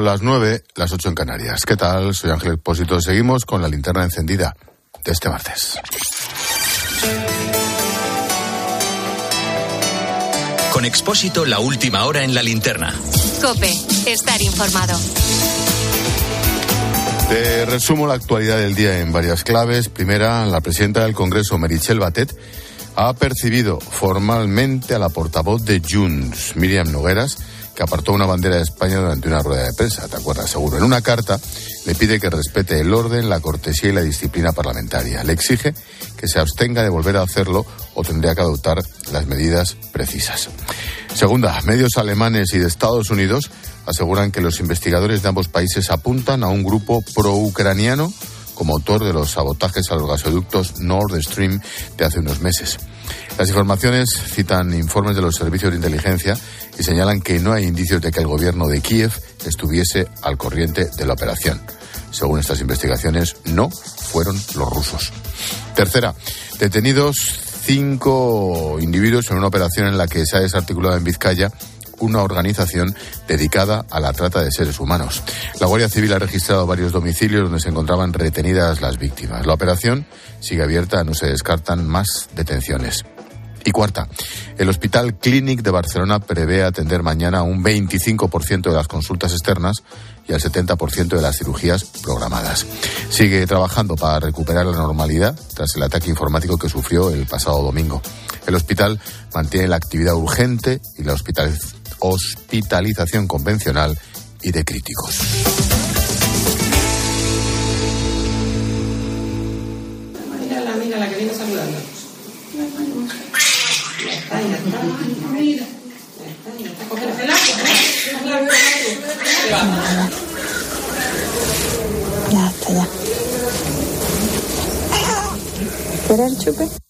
Son las nueve, las ocho en Canarias. ¿Qué tal? Soy Ángel Expósito. Seguimos con la linterna encendida de este martes. Con Expósito, la última hora en la linterna. Cope, estar informado. Te resumo la actualidad del día en varias claves. Primera, la presidenta del Congreso, Merichel Batet, ha percibido formalmente a la portavoz de Junts, Miriam Nogueras, que apartó una bandera de España durante una rueda de prensa, ¿te acuerdas? Seguro. En una carta le pide que respete el orden, la cortesía y la disciplina parlamentaria. Le exige que se abstenga de volver a hacerlo o tendría que adoptar las medidas precisas. Segunda, medios alemanes y de Estados Unidos aseguran que los investigadores de ambos países apuntan a un grupo pro-ucraniano como autor de los sabotajes a los gasoductos Nord Stream de hace unos meses. Las informaciones citan informes de los servicios de inteligencia y señalan que no hay indicios de que el gobierno de Kiev estuviese al corriente de la operación. Según estas investigaciones, no fueron los rusos. Tercera, detenidos cinco individuos en una operación en la que se ha desarticulado en Vizcaya una organización dedicada a la trata de seres humanos. La Guardia Civil ha registrado varios domicilios donde se encontraban retenidas las víctimas. La operación sigue abierta, no se descartan más detenciones. Y cuarta, el Hospital Clínic de Barcelona prevé atender mañana un 25% de las consultas externas y al 70% de las cirugías programadas. Sigue trabajando para recuperar la normalidad tras el ataque informático que sufrió el pasado domingo. El hospital mantiene la actividad urgente y la hospitalización convencional y de críticos. Mírala, mira la que viene saludando. Ya está, ya está. Mira. Ya está, ya está. Cógetela, cógetela. Ya está, ya. ¿Quieres el chupe?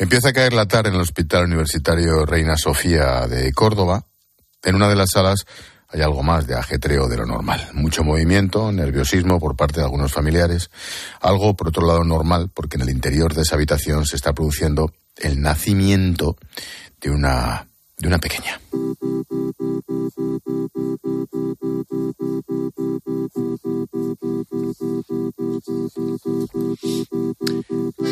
Empieza a caer la tarde en el Hospital Universitario Reina Sofía de Córdoba. En una de las salas hay algo más de ajetreo de lo normal. Mucho movimiento, nerviosismo por parte de algunos familiares. Algo, por otro lado, normal, porque en el interior de esa habitación se está produciendo el nacimiento de una, de una pequeña.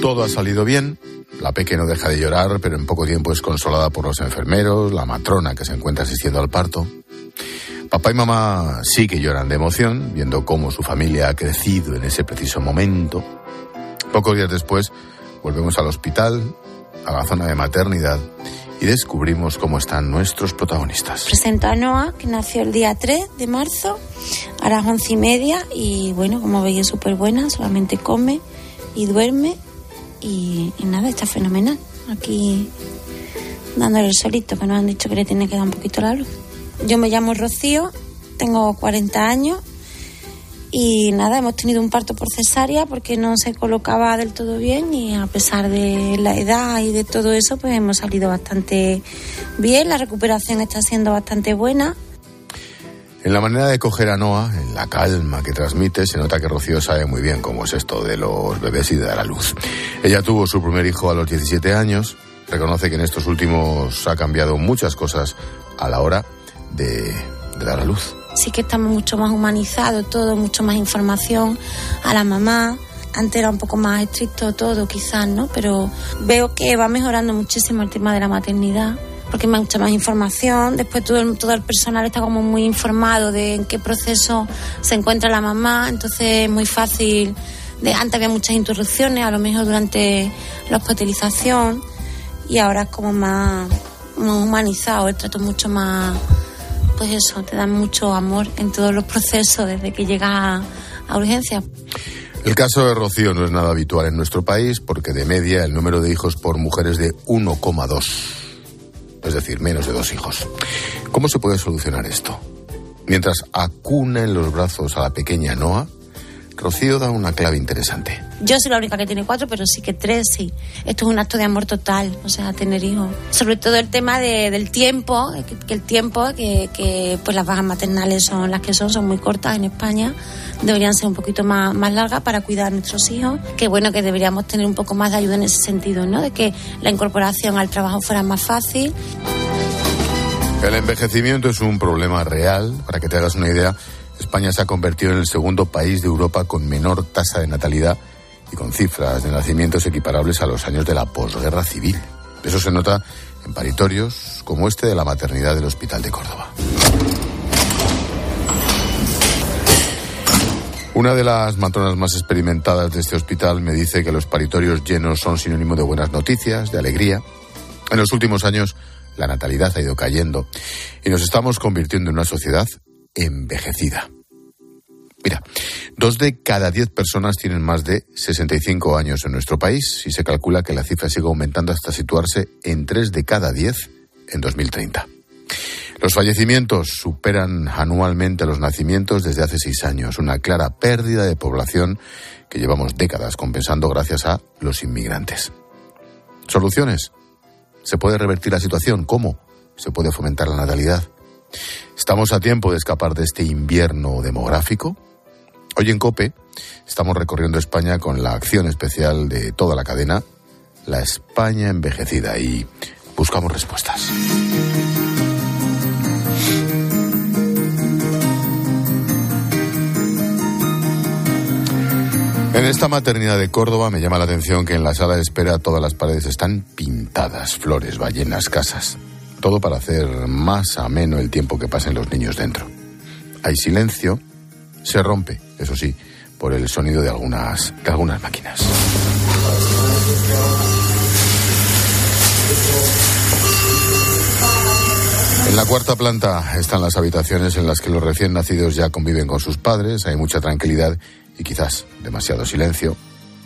Todo ha salido bien. La peque no deja de llorar, pero en poco tiempo es consolada por los enfermeros, la matrona que se encuentra asistiendo al parto. Papá y mamá sí que lloran de emoción, viendo cómo su familia ha crecido en ese preciso momento. Pocos días después, volvemos al hospital, a la zona de maternidad, y descubrimos cómo están nuestros protagonistas. Presento a Noah, que nació el día 3 de marzo, a las once y media, y bueno, como veis es súper buena, solamente come y duerme, y, y nada, está fenomenal. Aquí dándole el solito, que nos han dicho que le tiene que dar un poquito la luz. Yo me llamo Rocío, tengo 40 años y nada, hemos tenido un parto por cesárea porque no se colocaba del todo bien y a pesar de la edad y de todo eso, pues hemos salido bastante bien, la recuperación está siendo bastante buena. En la manera de coger a Noah, en la calma que transmite, se nota que Rocío sabe muy bien cómo es esto de los bebés y de dar a luz. Ella tuvo su primer hijo a los 17 años, reconoce que en estos últimos ha cambiado muchas cosas a la hora de, de dar a luz. Sí que estamos mucho más humanizados todo, mucho más información a la mamá. Antes era un poco más estricto todo, quizás, ¿no? Pero veo que va mejorando muchísimo el tema de la maternidad porque hay mucha más información. Después todo el, todo el personal está como muy informado de en qué proceso se encuentra la mamá, entonces es muy fácil. De, antes había muchas interrupciones, a lo mejor durante la hospitalización, y ahora es como más, más humanizado, el trato es mucho más, pues eso, te dan mucho amor en todos los procesos desde que llegas a, a. El caso de Rocío no es nada habitual en nuestro país porque de media el número de hijos por mujer es de 1,2 es decir, menos de dos hijos. ¿Cómo se puede solucionar esto? Mientras acuna en los brazos a la pequeña Noah, Rocío da una clave interesante. Yo soy la única que tiene cuatro, pero sí que tres, sí. Esto es un acto de amor total, o sea, tener hijos. Sobre todo el tema de, del tiempo, que, que el tiempo, que, que, pues las bajas maternales son las que son, son muy cortas en España. Deberían ser un poquito más, más largas para cuidar a nuestros hijos. Que bueno, que deberíamos tener un poco más de ayuda en ese sentido, ¿no? De que la incorporación al trabajo fuera más fácil. El envejecimiento es un problema real. Para que te hagas una idea, España se ha convertido en el segundo país de Europa con menor tasa de natalidad y con cifras de nacimientos equiparables a los años de la posguerra civil. Eso se nota en paritorios como este de la maternidad del Hospital de Córdoba. Una de las matronas más experimentadas de este hospital me dice que los paritorios llenos son sinónimo de buenas noticias, de alegría. En los últimos años, la natalidad ha ido cayendo y nos estamos convirtiendo en una sociedad envejecida. Mira, dos de cada diez personas tienen más de 65 años en nuestro país y se calcula que la cifra sigue aumentando hasta situarse en tres de cada diez en 2030. Los fallecimientos superan anualmente los nacimientos desde hace seis años, una clara pérdida de población que llevamos décadas compensando gracias a los inmigrantes. ¿Soluciones? ¿Se puede revertir la situación? ¿Cómo? ¿Se puede fomentar la natalidad? ¿Estamos a tiempo de escapar de este invierno demográfico? Hoy en COPE estamos recorriendo España con la acción especial de toda la cadena, la España envejecida, y buscamos respuestas. En esta maternidad de Córdoba me llama la atención que en la sala de espera todas las paredes están pintadas, flores, ballenas, casas. Todo para hacer más ameno el tiempo que pasen los niños dentro. Hay silencio, se rompe, eso sí, por el sonido de algunas, de algunas máquinas. En la cuarta planta están las habitaciones en las que los recién nacidos ya conviven con sus padres, hay mucha tranquilidad y quizás demasiado silencio.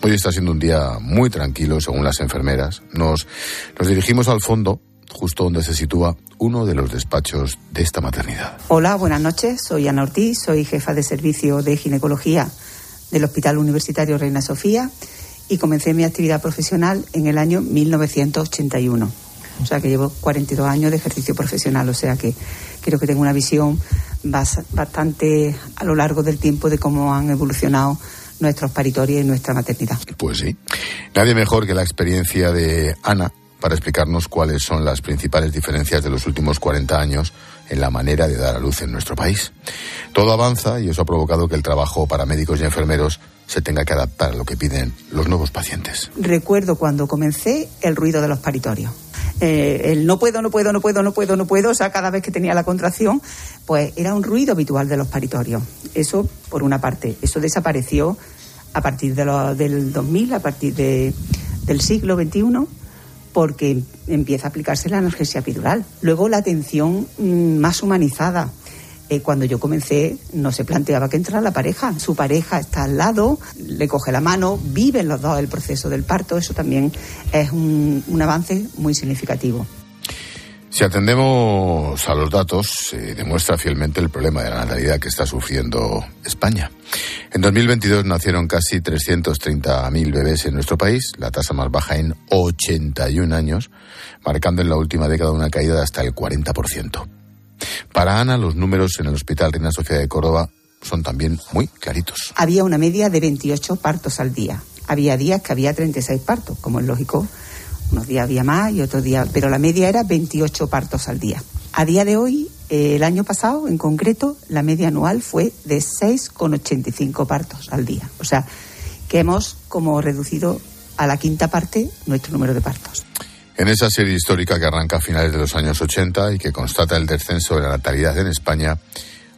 Hoy está siendo un día muy tranquilo, según las enfermeras. Nos, nos dirigimos al fondo, justo donde se sitúa uno de los despachos de esta maternidad. Hola, buenas noches. Soy Ana Ortiz, soy jefa de servicio de ginecología del Hospital Universitario Reina Sofía y comencé mi actividad profesional en el año 1981. O sea que llevo 42 años de ejercicio profesional, o sea que creo que tengo una visión bastante a lo largo del tiempo de cómo han evolucionado nuestros paritorios y nuestra maternidad. Pues sí. Nadie mejor que la experiencia de Ana para explicarnos cuáles son las principales diferencias de los últimos 40 años en la manera de dar a luz en nuestro país. Todo avanza y eso ha provocado que el trabajo para médicos y enfermeros se tenga que adaptar a lo que piden los nuevos pacientes. Recuerdo cuando comencé el ruido de los paritorios eh, el no puedo, no puedo, no puedo, no puedo, no puedo, o sea, cada vez que tenía la contracción, pues era un ruido habitual de los paritorios. Eso, por una parte, eso desapareció a partir de del 2000, a partir de, del siglo XXI, porque empieza a aplicarse la analgesia epidural. Luego la atención mm, más humanizada, eh, cuando yo comencé no se planteaba que entrara la pareja. Su pareja está al lado, le coge la mano, viven los dos el proceso del parto. Eso también es un, un avance muy significativo. Si atendemos a los datos, se demuestra fielmente el problema de la natalidad que está sufriendo España. En 2022 nacieron casi 330.000 bebés en nuestro país, la tasa más baja en 81 años, marcando en la última década una caída de hasta el 40%. Para Ana, los números en el Hospital Reina Sofía de Córdoba son también muy claritos. Había una media de 28 partos al día. Había días que había 36 partos, como es lógico. Unos días había más y otros días, pero la media era 28 partos al día. A día de hoy, eh, el año pasado, en concreto, la media anual fue de 6,85 partos al día. O sea, que hemos como reducido a la quinta parte nuestro número de partos. En esa serie histórica que arranca a finales de los años 80 y que constata el descenso de la natalidad en España,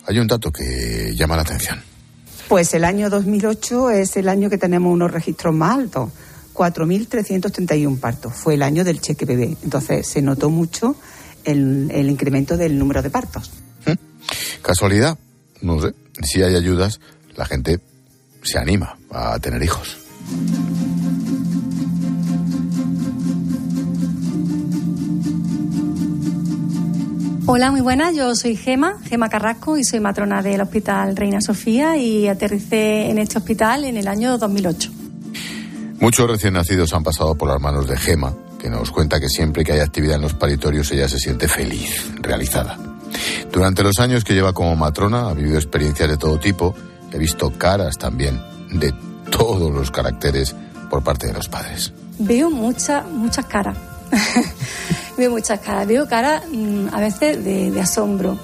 hay un dato que llama la atención. Pues el año 2008 es el año que tenemos unos registros más altos, 4.331 partos. Fue el año del cheque bebé. Entonces se notó mucho el, el incremento del número de partos. ¿Mm? ¿Casualidad? No sé. Si hay ayudas, la gente se anima a tener hijos. Hola, muy buenas. Yo soy Gema, Gema Carrasco, y soy matrona del Hospital Reina Sofía y aterricé en este hospital en el año 2008. Muchos recién nacidos han pasado por las manos de Gema, que nos cuenta que siempre que hay actividad en los paritorios ella se siente feliz, realizada. Durante los años que lleva como matrona ha vivido experiencias de todo tipo, he visto caras también de todos los caracteres por parte de los padres. Veo muchas, muchas caras veo muchas caras. Veo caras mm, a veces de, de asombro.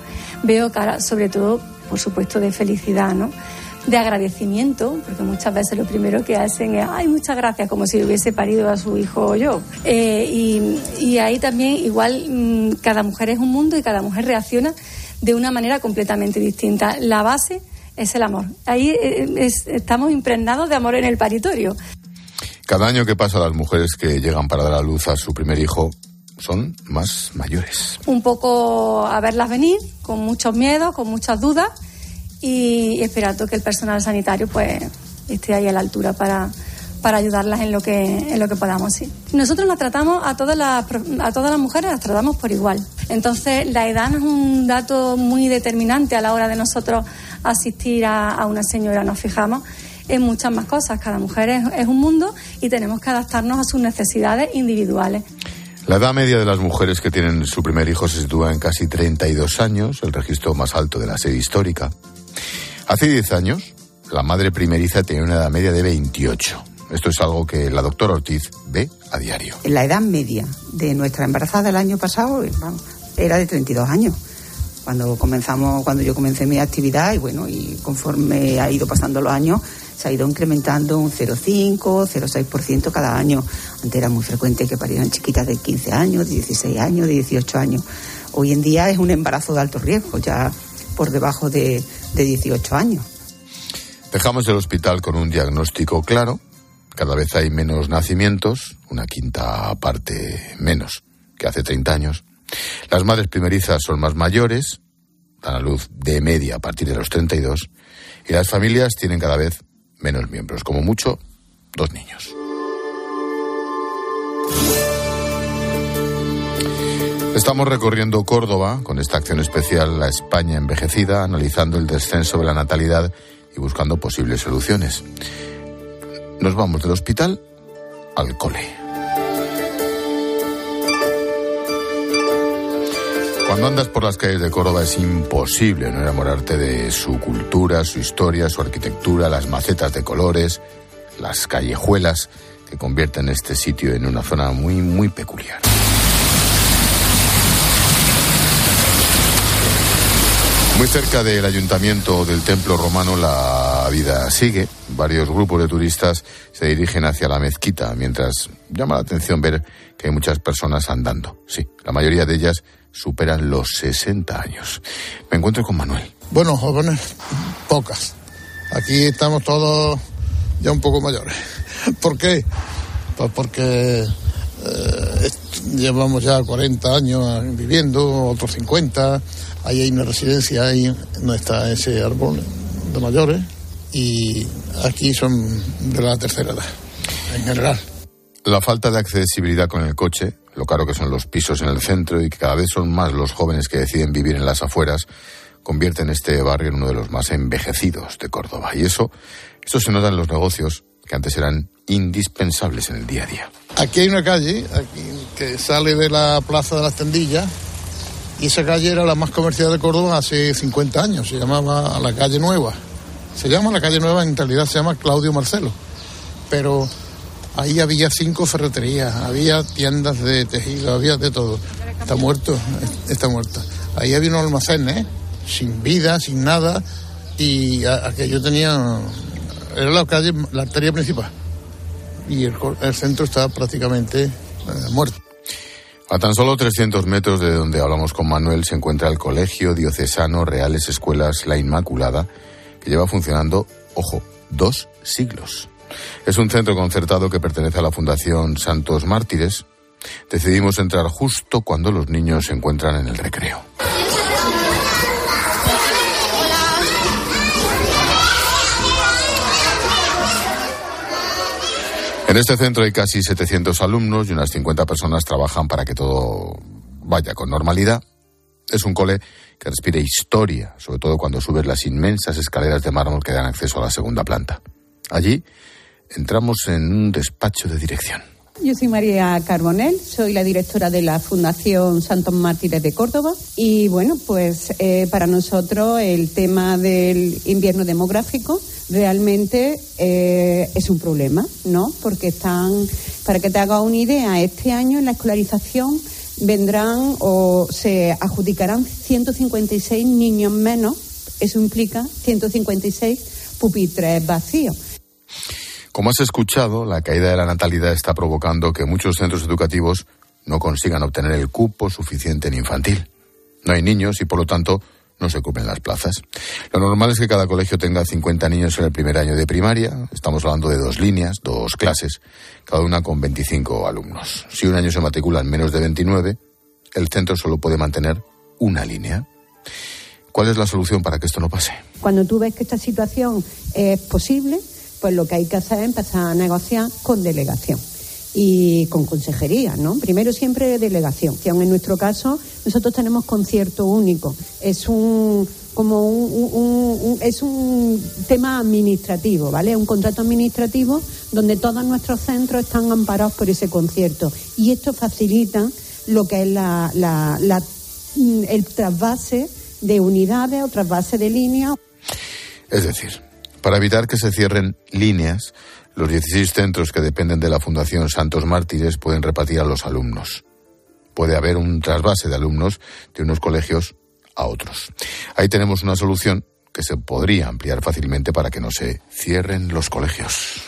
Veo caras, sobre todo, por supuesto, de felicidad, ¿no? De agradecimiento, porque muchas veces lo primero que hacen es, ay, muchas gracias, como si hubiese parido a su hijo yo. Eh, y, y, ahí también igual mm, cada mujer es un mundo y cada mujer reacciona de una manera completamente distinta. La base es el amor. Ahí eh, es, estamos impregnados de amor en el paritorio. Cada año que pasa las mujeres que llegan para dar a luz a su primer hijo son más mayores. Un poco a verlas venir, con muchos miedos, con muchas dudas y esperando que el personal sanitario pues esté ahí a la altura para, para ayudarlas en lo que en lo que podamos sí. nosotros las tratamos a todas las a todas las mujeres las tratamos por igual entonces la edad no es un dato muy determinante a la hora de nosotros asistir a, una señora nos fijamos en muchas más cosas cada mujer es, es un mundo y tenemos que adaptarnos a sus necesidades individuales la edad media de las mujeres que tienen su primer hijo se sitúa en casi 32 años, el registro más alto de la serie histórica. Hace 10 años, la madre primeriza tenía una edad media de 28. Esto es algo que la doctora Ortiz ve a diario. La edad media de nuestra embarazada del año pasado era de 32 años. Cuando comenzamos, cuando yo comencé mi actividad y bueno, y conforme ha ido pasando los años, se ha ido incrementando un 0,5, 0,6% cada año. Antes era muy frecuente que parieran chiquitas de 15 años, de 16 años, de 18 años. Hoy en día es un embarazo de alto riesgo, ya por debajo de, de 18 años. Dejamos el hospital con un diagnóstico claro. Cada vez hay menos nacimientos, una quinta parte menos que hace 30 años. Las madres primerizas son más mayores, dan a luz de media a partir de los 32, y las familias tienen cada vez menos miembros, como mucho, dos niños. Estamos recorriendo Córdoba con esta acción especial La España envejecida, analizando el descenso de la natalidad y buscando posibles soluciones. Nos vamos del hospital al cole. Cuando andas por las calles de Córdoba es imposible no enamorarte de su cultura, su historia, su arquitectura, las macetas de colores, las callejuelas que convierten este sitio en una zona muy, muy peculiar. Muy cerca del ayuntamiento del templo romano la vida sigue. Varios grupos de turistas se dirigen hacia la mezquita, mientras llama la atención ver que hay muchas personas andando. Sí, la mayoría de ellas superan los 60 años. Me encuentro con Manuel. Bueno, jóvenes, pocas. Aquí estamos todos ya un poco mayores. ¿Por qué? Pues porque eh, llevamos ya 40 años viviendo, otros 50 Ahí hay una residencia, ahí no está ese árbol de mayores y aquí son de la tercera edad, en general. La falta de accesibilidad con el coche, lo caro que son los pisos en el centro y que cada vez son más los jóvenes que deciden vivir en las afueras, convierten este barrio en uno de los más envejecidos de Córdoba. Y eso, eso se nota en los negocios que antes eran indispensables en el día a día. Aquí hay una calle aquí, que sale de la Plaza de las Tendillas y esa calle era la más comercial de Córdoba hace 50 años, se llamaba la calle Nueva. Se llama la calle Nueva, en realidad se llama Claudio Marcelo. Pero ahí había cinco ferreterías, había tiendas de tejido, había de todo. Está muerto, está muerta. Ahí había unos almacenes, ¿eh? sin vida, sin nada, y aquello tenía. Era la calle, la arteria principal. Y el, el centro estaba prácticamente eh, muerto. A tan solo 300 metros de donde hablamos con Manuel se encuentra el Colegio Diocesano Reales Escuelas La Inmaculada, que lleva funcionando, ojo, dos siglos. Es un centro concertado que pertenece a la Fundación Santos Mártires. Decidimos entrar justo cuando los niños se encuentran en el recreo. En este centro hay casi 700 alumnos y unas 50 personas trabajan para que todo vaya con normalidad. Es un cole que respira historia, sobre todo cuando subes las inmensas escaleras de mármol que dan acceso a la segunda planta. Allí entramos en un despacho de dirección. Yo soy María Carbonel, soy la directora de la Fundación Santos Mártires de Córdoba y bueno, pues eh, para nosotros el tema del invierno demográfico realmente eh, es un problema, ¿no? Porque están Para que te haga una idea, este año en la escolarización vendrán o se adjudicarán 156 niños menos. Eso implica 156 pupitres vacíos. Como has escuchado, la caída de la natalidad está provocando que muchos centros educativos no consigan obtener el cupo suficiente en infantil. No hay niños y, por lo tanto, no se ocupen las plazas. Lo normal es que cada colegio tenga 50 niños en el primer año de primaria. Estamos hablando de dos líneas, dos clases, cada una con 25 alumnos. Si un año se matriculan menos de 29, el centro solo puede mantener una línea. ¿Cuál es la solución para que esto no pase? Cuando tú ves que esta situación es posible, pues lo que hay que hacer es empezar a negociar con delegación y con consejería, ¿no? Primero siempre delegación, que aun en nuestro caso nosotros tenemos concierto único. Es un como un, es un tema administrativo, ¿vale? Un contrato administrativo donde todos nuestros centros están amparados por ese concierto y esto facilita lo que es la, la, la el trasvase de unidades o trasvase de líneas. Es decir, para evitar que se cierren líneas, los 16 centros que dependen de la Fundación Santos Mártires pueden repartir a los alumnos. Puede haber un trasvase de alumnos de unos colegios a otros. Ahí tenemos una solución que se podría ampliar fácilmente para que no se cierren los colegios.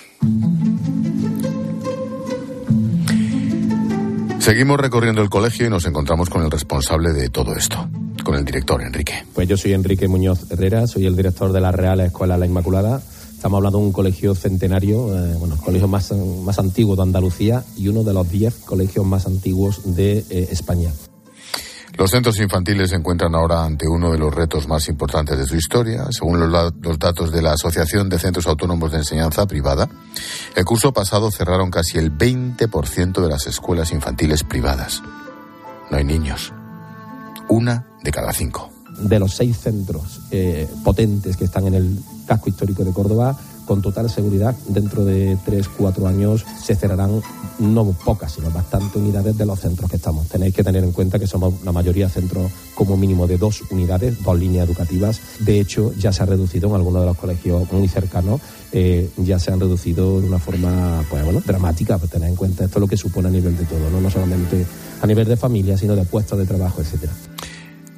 Seguimos recorriendo el colegio y nos encontramos con el responsable de todo esto, con el director Enrique. Pues yo soy Enrique Muñoz Herrera, soy el director de la Real Escuela La Inmaculada Estamos hablando de un colegio centenario, eh, bueno, el colegio más, más antiguo de Andalucía y uno de los diez colegios más antiguos de eh, España. Los centros infantiles se encuentran ahora ante uno de los retos más importantes de su historia. Según los, los, datos de la Asociación de Centros Autónomos de Enseñanza Privada, el curso pasado cerraron casi el 20% de las escuelas infantiles privadas. No hay niños. Una de cada cinco de los seis centros eh, potentes que están en el casco histórico de Córdoba, con total seguridad, dentro de tres, cuatro años se cerrarán no pocas, sino bastantes unidades de los centros que estamos. Tenéis que tener en cuenta que somos la mayoría centros como mínimo de dos unidades, dos líneas educativas. De hecho, ya se ha reducido en algunos de los colegios muy cercanos, eh, ya se han reducido de una forma pues, bueno, dramática, pues tener en cuenta esto lo que supone a nivel de todo, no, no solamente a nivel de familia, sino de puestos de trabajo, etcétera.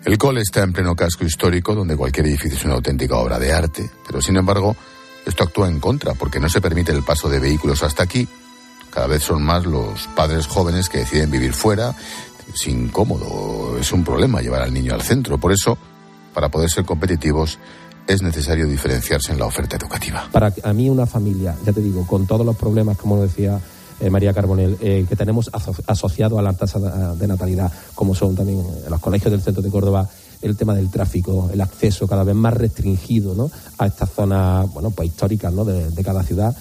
El cole está en pleno casco histórico, donde cualquier edificio es una auténtica obra de arte, pero sin embargo, esto actúa en contra, porque no se permite el paso de vehículos hasta aquí. Cada vez son más los padres jóvenes que deciden vivir fuera. Es incómodo, es un problema llevar al niño al centro. Por eso, para poder ser competitivos, es necesario diferenciarse en la oferta educativa. Para a mí una familia, ya te digo, con todos los problemas, como decía eh, María Carbonel, eh, que tenemos asociado a la tasa de natalidad, como son también los colegios del centro de Córdoba, el tema del tráfico, el acceso cada vez más restringido a estas zonas bueno, pues históricas ¿no? de, de cada ciudad.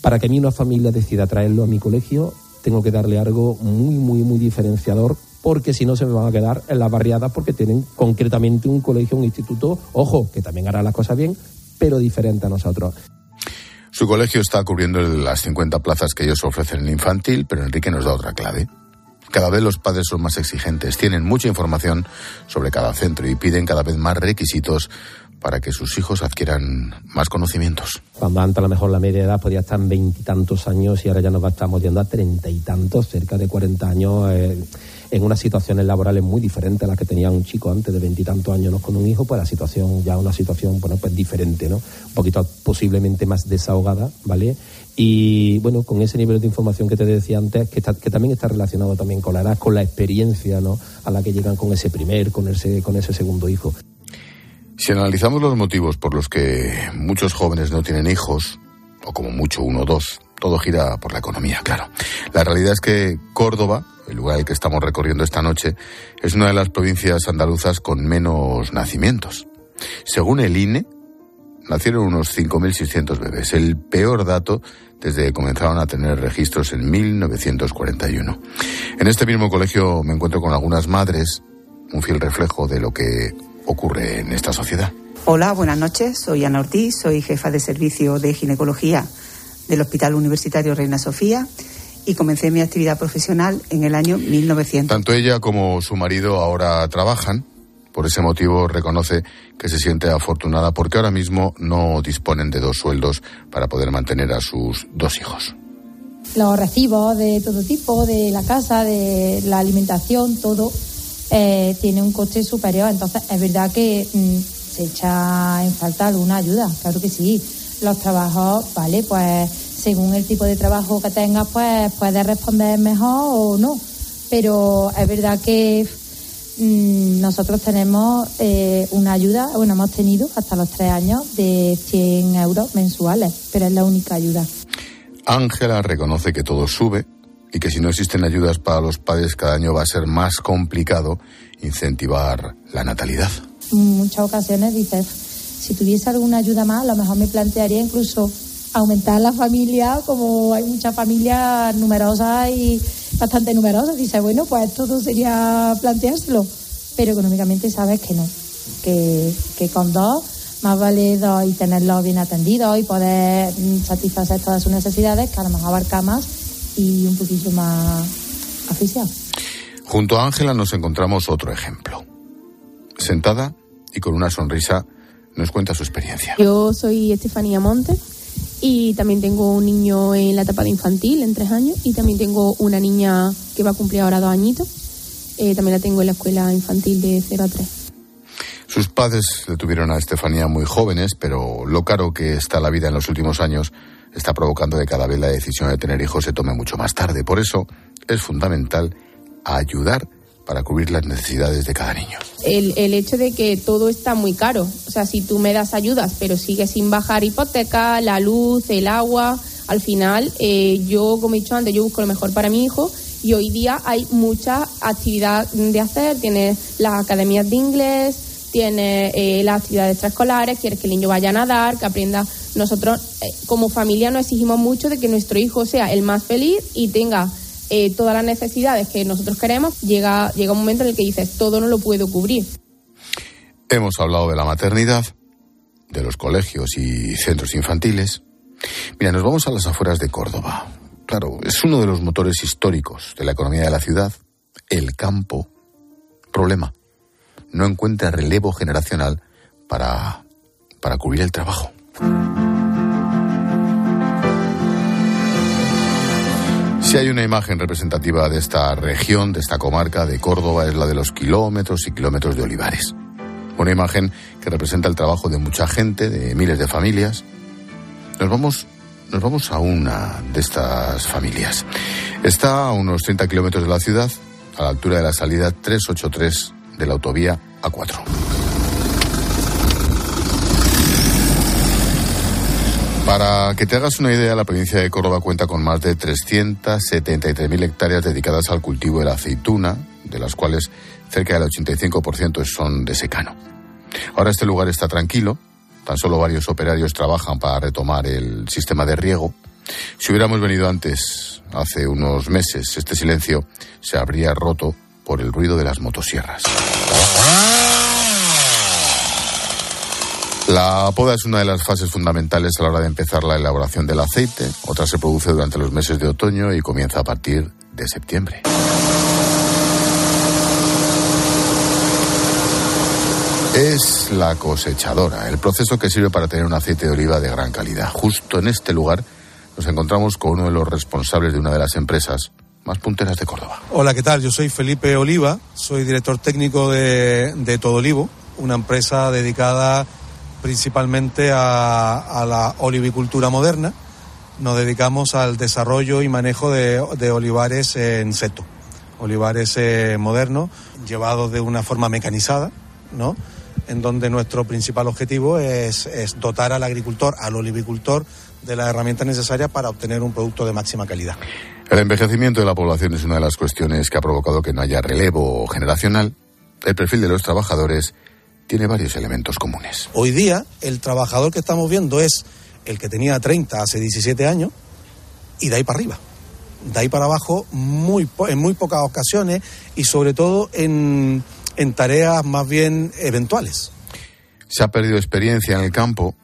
Para que a mí una familia decida traerlo a mi colegio, tengo que darle algo muy, muy, muy diferenciador porque si no se me van a quedar en las barriadas porque tienen concretamente un colegio, un instituto, ojo, que también hará las cosas bien, pero diferente a nosotros. Su colegio está cubriendo las 50 plazas que ellos ofrecen en infantil, pero Enrique nos da otra clave. Cada vez los padres son más exigentes, tienen mucha información sobre cada centro y piden cada vez más requisitos para que sus hijos adquieran más conocimientos. Cuando antes a lo mejor la media edad podía estar en veintitantos años y ahora ya nos estamos yendo a treinta y tantos, cerca de cuarenta años. Eh, en unas situaciones laborales muy diferentes a las que tenía un chico antes de veintitantos años con un hijo, pues la situación ya una situación, bueno, pues diferente, ¿no? Un poquito posiblemente más desahogada, ¿vale? Y bueno, con ese nivel de información que te decía antes, que, que también está relacionado también con la edad, con la experiencia, ¿no? A la que llegan con ese primer, con ese, con ese segundo hijo. Si analizamos los motivos por los que muchos jóvenes no tienen hijos, o como mucho uno o dos, todo gira por la economía, claro. La realidad es que Córdoba, el lugar al que estamos recorriendo esta noche, es una de las provincias andaluzas con menos nacimientos. Según el INE, nacieron unos 5.600 bebés, el peor dato desde que comenzaron a tener registros en 1941. En este mismo colegio me encuentro con algunas madres, un fiel reflejo de lo que ocurre en esta sociedad. Hola, buenas noches. Soy Ana Ortiz, soy jefa de servicio de ginecología del Hospital Universitario Reina Sofía y comencé mi actividad profesional en el año 1900. Tanto ella como su marido ahora trabajan. Por ese motivo reconoce que se siente afortunada porque ahora mismo no disponen de dos sueldos para poder mantener a sus dos hijos. los recibos de todo tipo, de la casa, de la alimentación, todo eh, tiene un coste superior. Entonces, es verdad que mm, se echa en falta alguna ayuda, claro que sí. Los trabajos, vale, pues según el tipo de trabajo que tengas, pues puedes responder mejor o no. Pero es verdad que mm, nosotros tenemos eh, una ayuda, bueno, hemos tenido hasta los tres años de 100 euros mensuales, pero es la única ayuda. Ángela reconoce que todo sube y que si no existen ayudas para los padres cada año va a ser más complicado incentivar la natalidad. En muchas ocasiones dices, si tuviese alguna ayuda más, a lo mejor me plantearía incluso aumentar la familia, como hay muchas familias numerosas y bastante numerosas. Dice, bueno, pues todo sería planteárselo, pero económicamente sabes que no, que, que con dos más vale dos y tenerlos bien atendidos y poder mm, satisfacer todas sus necesidades, que a lo mejor abarca más y un poquito más oficial. Junto a Ángela nos encontramos otro ejemplo. Sentada y con una sonrisa nos cuenta su experiencia. Yo soy Estefanía Montes y también tengo un niño en la etapa de infantil, en tres años, y también tengo una niña que va a cumplir ahora dos añitos. Eh, también la tengo en la escuela infantil de 0 a 3. Sus padres le tuvieron a Estefanía muy jóvenes, pero lo caro que está la vida en los últimos años está provocando que cada vez la decisión de tener hijos se tome mucho más tarde. Por eso es fundamental ayudar para cubrir las necesidades de cada niño. El, el, hecho de que todo está muy caro. O sea, si tú me das ayudas, pero sigues sin bajar hipoteca, la luz, el agua, al final, eh, yo, como he dicho antes, yo busco lo mejor para mi hijo y hoy día hay mucha actividad de hacer. Tienes las academias de inglés, tienes eh, las actividades extraescolares, quieres que el niño vaya a nadar, que aprenda. Nosotros, eh, como familia, nos exigimos mucho de que nuestro hijo sea el más feliz y tenga eh, todas las necesidades que nosotros queremos, llega, llega un momento en el que dices, todo no lo puedo cubrir. Hemos hablado de la maternidad, de los colegios y centros infantiles. Mira, nos vamos a las afueras de Córdoba. Claro, es uno de los motores históricos de la economía de la ciudad, el campo. Problema, no encuentra relevo generacional para, para cubrir el trabajo. Si hay una imagen representativa de esta región, de esta comarca de Córdoba, es la de los kilómetros y kilómetros de olivares. Una imagen que representa el trabajo de mucha gente, de miles de familias. Nos vamos, nos vamos a una de estas familias. Está a unos 30 kilómetros de la ciudad, a la altura de la salida 383 de la autovía A4. Para que te hagas una idea, la provincia de Córdoba cuenta con más de 373.000 hectáreas dedicadas al cultivo de la aceituna, de las cuales cerca del 85% son de secano. Ahora este lugar está tranquilo, tan solo varios operarios trabajan para retomar el sistema de riego. Si hubiéramos venido antes, hace unos meses, este silencio se habría roto por el ruido de las motosierras. La poda es una de las fases fundamentales a la hora de empezar la elaboración del aceite. Otra se produce durante los meses de otoño y comienza a partir de septiembre. Es la cosechadora, el proceso que sirve para tener un aceite de oliva de gran calidad. Justo en este lugar nos encontramos con uno de los responsables de una de las empresas más punteras de Córdoba. Hola, ¿qué tal? Yo soy Felipe Oliva, soy director técnico de, de Todo Olivo, una empresa dedicada principalmente a, la olivicultura moderna. Nos dedicamos al desarrollo y manejo de, de olivares en seto, olivares eh, modernos, llevados de una forma mecanizada, ¿no? en donde nuestro principal objetivo es, es dotar al agricultor, al olivicultor, de las herramientas necesarias para obtener un producto de máxima calidad. El envejecimiento de la población es una de las cuestiones que ha provocado que no haya relevo generacional. El perfil de los trabajadores tiene varios elementos comunes. Hoy día, el trabajador que estamos viendo es el que tenía 30 hace 17 años y de ahí para arriba. De ahí para abajo, muy, en muy pocas ocasiones y sobre todo en, en tareas más bien eventuales. Se ha perdido experiencia en el campo,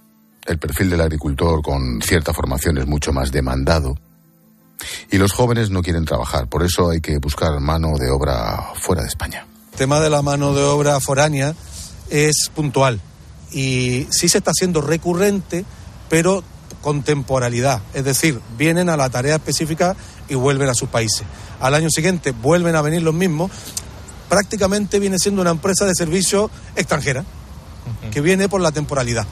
el perfil del agricultor con cierta formación es mucho más demandado y los jóvenes no quieren trabajar, por eso hay que buscar mano de obra fuera de España. El tema de la mano de obra foránea es puntual y sí se está haciendo recurrente, pero con temporalidad, es decir, vienen a la tarea específica y vuelven a sus países. Al año siguiente vuelven a venir los mismos, prácticamente viene siendo una empresa de servicio extranjera, que viene por la temporalidad.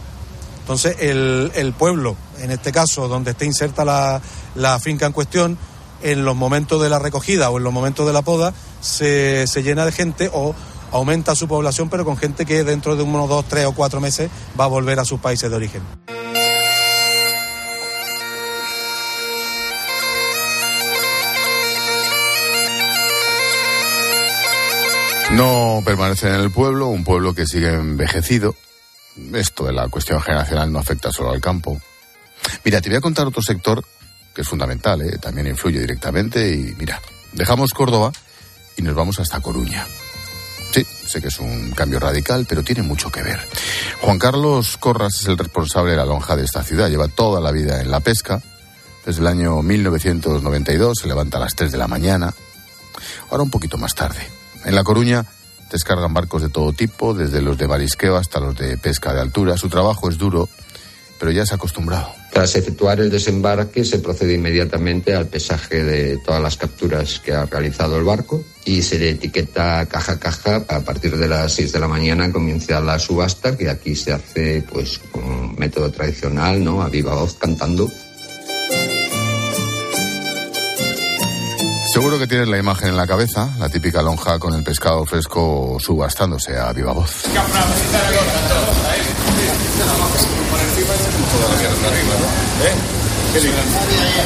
Entonces, el, el pueblo, en este caso, donde está inserta la, la finca en cuestión, en los momentos de la recogida o en los momentos de la poda, se, se llena de gente o aumenta su población, pero con gente que dentro de unos dos, tres o cuatro meses va a volver a sus países de origen. No permanecen en el pueblo, un pueblo que sigue envejecido. Esto de la cuestión generacional no afecta solo al campo. Mira, te voy a contar otro sector que es fundamental, ¿eh? también influye directamente y mira, dejamos Córdoba y nos vamos hasta Coruña. Sí, sé que es un cambio radical, pero tiene mucho que ver. Juan Carlos Corras es el responsable de la lonja de esta ciudad. Lleva toda la vida en la pesca. Desde el año 1992 se levanta a las 3 de la mañana. Ahora un poquito más tarde. En La Coruña descargan barcos de todo tipo, desde los de marisqueo hasta los de pesca de altura. Su trabajo es duro, pero ya se ha acostumbrado. Tras efectuar el desembarque se procede inmediatamente al pesaje de todas las capturas que ha realizado el barco y se le etiqueta caja a caja. A partir de las 6 de la mañana comienza la subasta que aquí se hace pues con método tradicional, ¿no? A viva voz cantando. Seguro que tienes la imagen en la cabeza, la típica lonja con el pescado fresco subastándose a viva voz.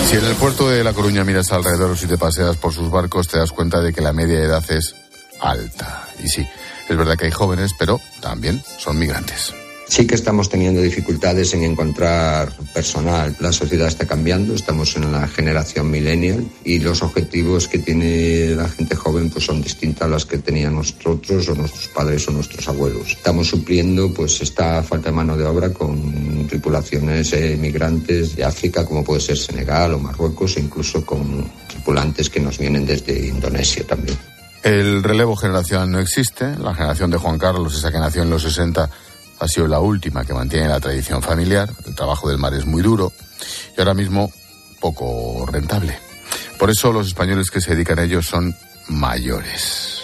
Si en el puerto de La Coruña miras alrededor o si te paseas por sus barcos, te das cuenta de que la media edad es alta. Y sí, es verdad que hay jóvenes, pero también son migrantes. Sí que estamos teniendo dificultades en encontrar personal. La sociedad está cambiando, estamos en la generación millennial y los objetivos que tiene la gente joven pues son distintos a los que tenían nosotros o nuestros padres o nuestros abuelos. Estamos supliendo pues esta falta de mano de obra con tripulaciones eh, migrantes de África como puede ser Senegal o Marruecos e incluso con tripulantes que nos vienen desde Indonesia también. El relevo generacional no existe. La generación de Juan Carlos, esa que nació en los 60, ha sido la última que mantiene la tradición familiar. El trabajo del mar es muy duro y ahora mismo poco rentable. Por eso los españoles que se dedican a ello son mayores.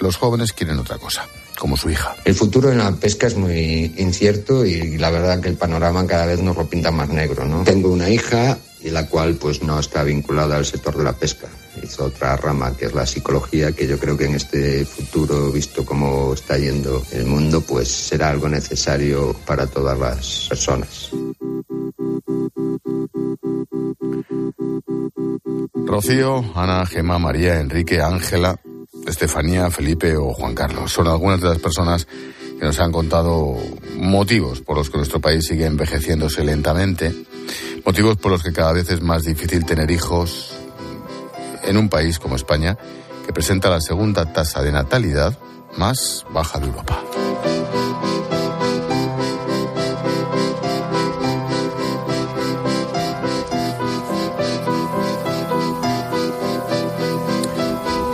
Los jóvenes quieren otra cosa, como su hija. El futuro en la pesca es muy incierto y la verdad que el panorama cada vez nos lo pinta más negro, ¿no? Tengo una hija y la cual pues no está vinculada al sector de la pesca. Hizo otra rama que es la psicología, que yo creo que en este futuro, visto cómo está yendo el mundo, pues será algo necesario para todas las personas. Rocío, Ana, Gemma, María, Enrique, Ángela, Estefanía, Felipe o Juan Carlos son algunas de las personas que nos han contado motivos por los que nuestro país sigue envejeciéndose lentamente, motivos por los que cada vez es más difícil tener hijos en un país como España, que presenta la segunda tasa de natalidad más baja de Europa.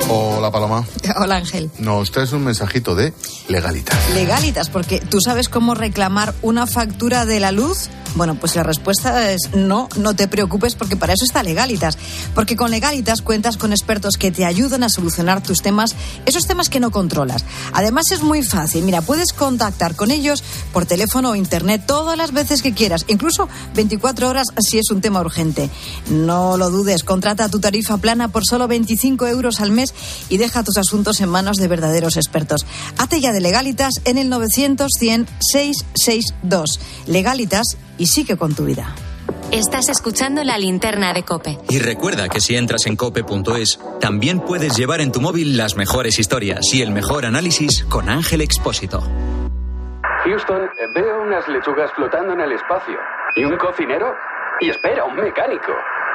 Hola Paloma. Hola Ángel. Nos traes un mensajito de legalitas. Legalitas, porque tú sabes cómo reclamar una factura de la luz. Bueno, pues la respuesta es no, no te preocupes porque para eso está Legalitas. Porque con Legalitas cuentas con expertos que te ayudan a solucionar tus temas, esos temas que no controlas. Además es muy fácil, mira, puedes contactar con ellos por teléfono o internet todas las veces que quieras, incluso 24 horas si es un tema urgente. No lo dudes, contrata tu tarifa plana por solo 25 euros al mes y deja tus asuntos en manos de verdaderos expertos. Hazte ya de Legalitas en el 900 100 662. Legalitas y sigue con tu vida. Estás escuchando la linterna de Cope. Y recuerda que si entras en cope.es, también puedes llevar en tu móvil las mejores historias y el mejor análisis con Ángel Expósito. Houston, veo unas lechugas flotando en el espacio. ¿Y un cocinero? Y espera, un mecánico.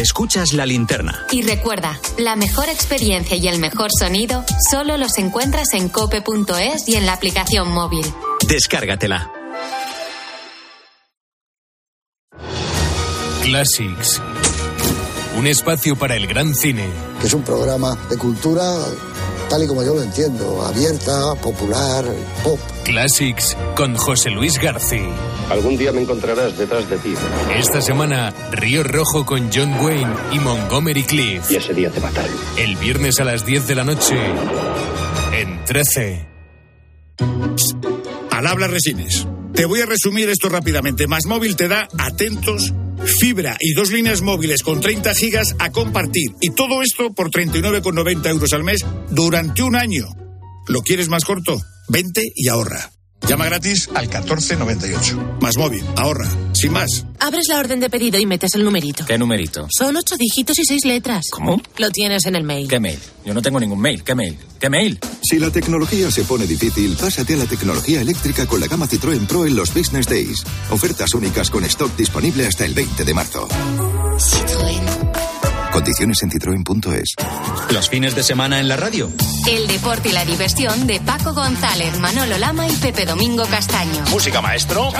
Escuchas la linterna. Y recuerda, la mejor experiencia y el mejor sonido solo los encuentras en cope.es y en la aplicación móvil. Descárgatela. Classics. Un espacio para el gran cine. que es un programa de cultura tal y como yo lo entiendo, abierta, popular, pop. Classics con José Luis García. Algún día me encontrarás detrás de ti. Esta semana, Río Rojo con John Wayne y Montgomery Cliff. Y ese día te mataré. El viernes a las 10 de la noche en 13. Al habla Resines. Te voy a resumir esto rápidamente. Más móvil te da atentos, fibra y dos líneas móviles con 30 gigas a compartir. Y todo esto por 39,90 euros al mes durante un año. ¿Lo quieres más corto? Vente y ahorra. Llama gratis al 1498. Más móvil, ahorra. Sin más. Abres la orden de pedido y metes el numerito. ¿Qué numerito? Son ocho dígitos y seis letras. ¿Cómo? Lo tienes en el mail. ¿Qué mail? Yo no tengo ningún mail. ¿Qué mail? ¿Qué mail? Si la tecnología se pone difícil, pásate a la tecnología eléctrica con la gama Citroën Pro en los Business Days. Ofertas únicas con stock disponible hasta el 20 de marzo. Condiciones en citroen.es. Los fines de semana en la radio. El deporte y la diversión de Paco González, Manolo Lama y Pepe Domingo Castaño. Música, maestro. Eh,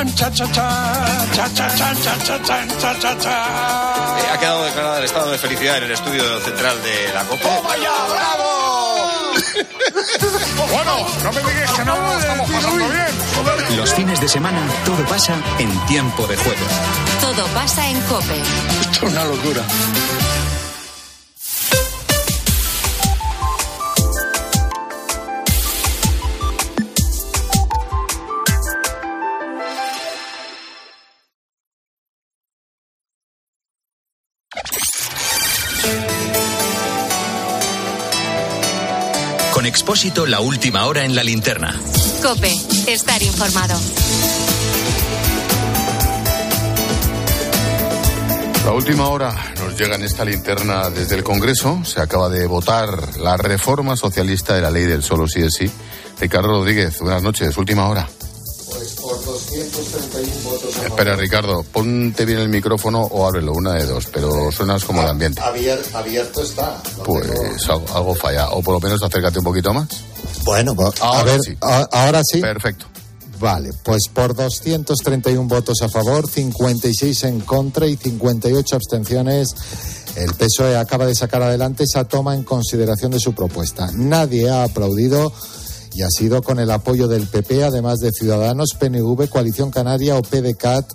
ha quedado declarado el estado de felicidad en el estudio central de la Copa. ¡Vaya, bravo! bueno, no me digas que no estamos pasando bien. Los fines de semana todo pasa en tiempo de juego. Todo pasa en Cope. Esto es una locura. Con Expósito, la última hora en la linterna. Cope, estar informado. La última hora nos llega en esta linterna desde el Congreso. Se acaba de votar la reforma socialista de la ley del solo sí es sí. Ricardo Rodríguez, buenas noches, última hora. Espera, Ricardo, ponte bien el micrófono o ábrelo, una de dos, pero suenas como de ambiente. Abier- abierto está. Pues tengo- algo, falla, o por lo menos acércate un poquito más. Bueno, pues, a Ahora ver, sí. a- ahora sí. Perfecto. Vale, pues por 231 votos a favor, 56 en contra y 58 abstenciones, el PSOE acaba de sacar adelante esa toma en consideración de su propuesta. Nadie ha aplaudido y ha sido con el apoyo del PP, además de Ciudadanos, PNV, Coalición Canaria o PDCAT,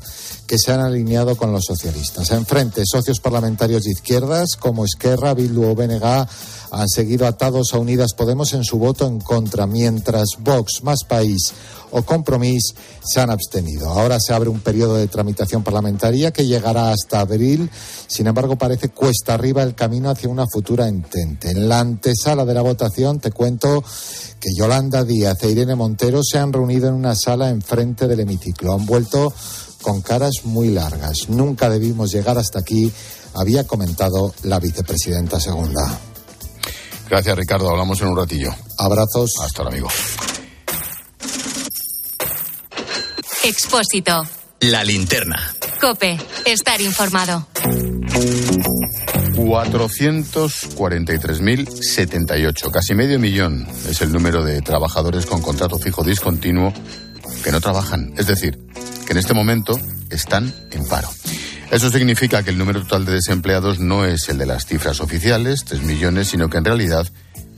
que se han alineado con los socialistas. Enfrente, socios parlamentarios de izquierdas como Esquerra, Bildu o BNG han seguido atados a Unidas Podemos en su voto en contra, mientras Vox, Más País o Compromís se han abstenido. Ahora se abre un periodo de tramitación parlamentaria que llegará hasta abril. Sin embargo, parece cuesta arriba el camino hacia una futura entente. En la antesala de la votación te cuento que Yolanda Díaz e Irene Montero se han reunido en una sala enfrente del hemiciclo. Han vuelto con caras muy largas. Nunca debimos llegar hasta aquí, había comentado la vicepresidenta segunda. Gracias, Ricardo. Hablamos en un ratillo. Abrazos. Hasta ahora, amigo. Expósito. La linterna. Cope, estar informado. 443.078, casi medio millón es el número de trabajadores con contrato fijo discontinuo que no trabajan, es decir, que en este momento están en paro. Eso significa que el número total de desempleados no es el de las cifras oficiales, 3 millones, sino que en realidad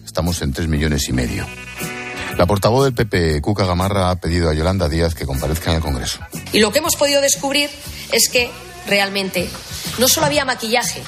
estamos en 3 millones y medio. La portavoz del PP, Cuca Gamarra, ha pedido a Yolanda Díaz que comparezca en el Congreso. Y lo que hemos podido descubrir es que realmente no solo había maquillaje,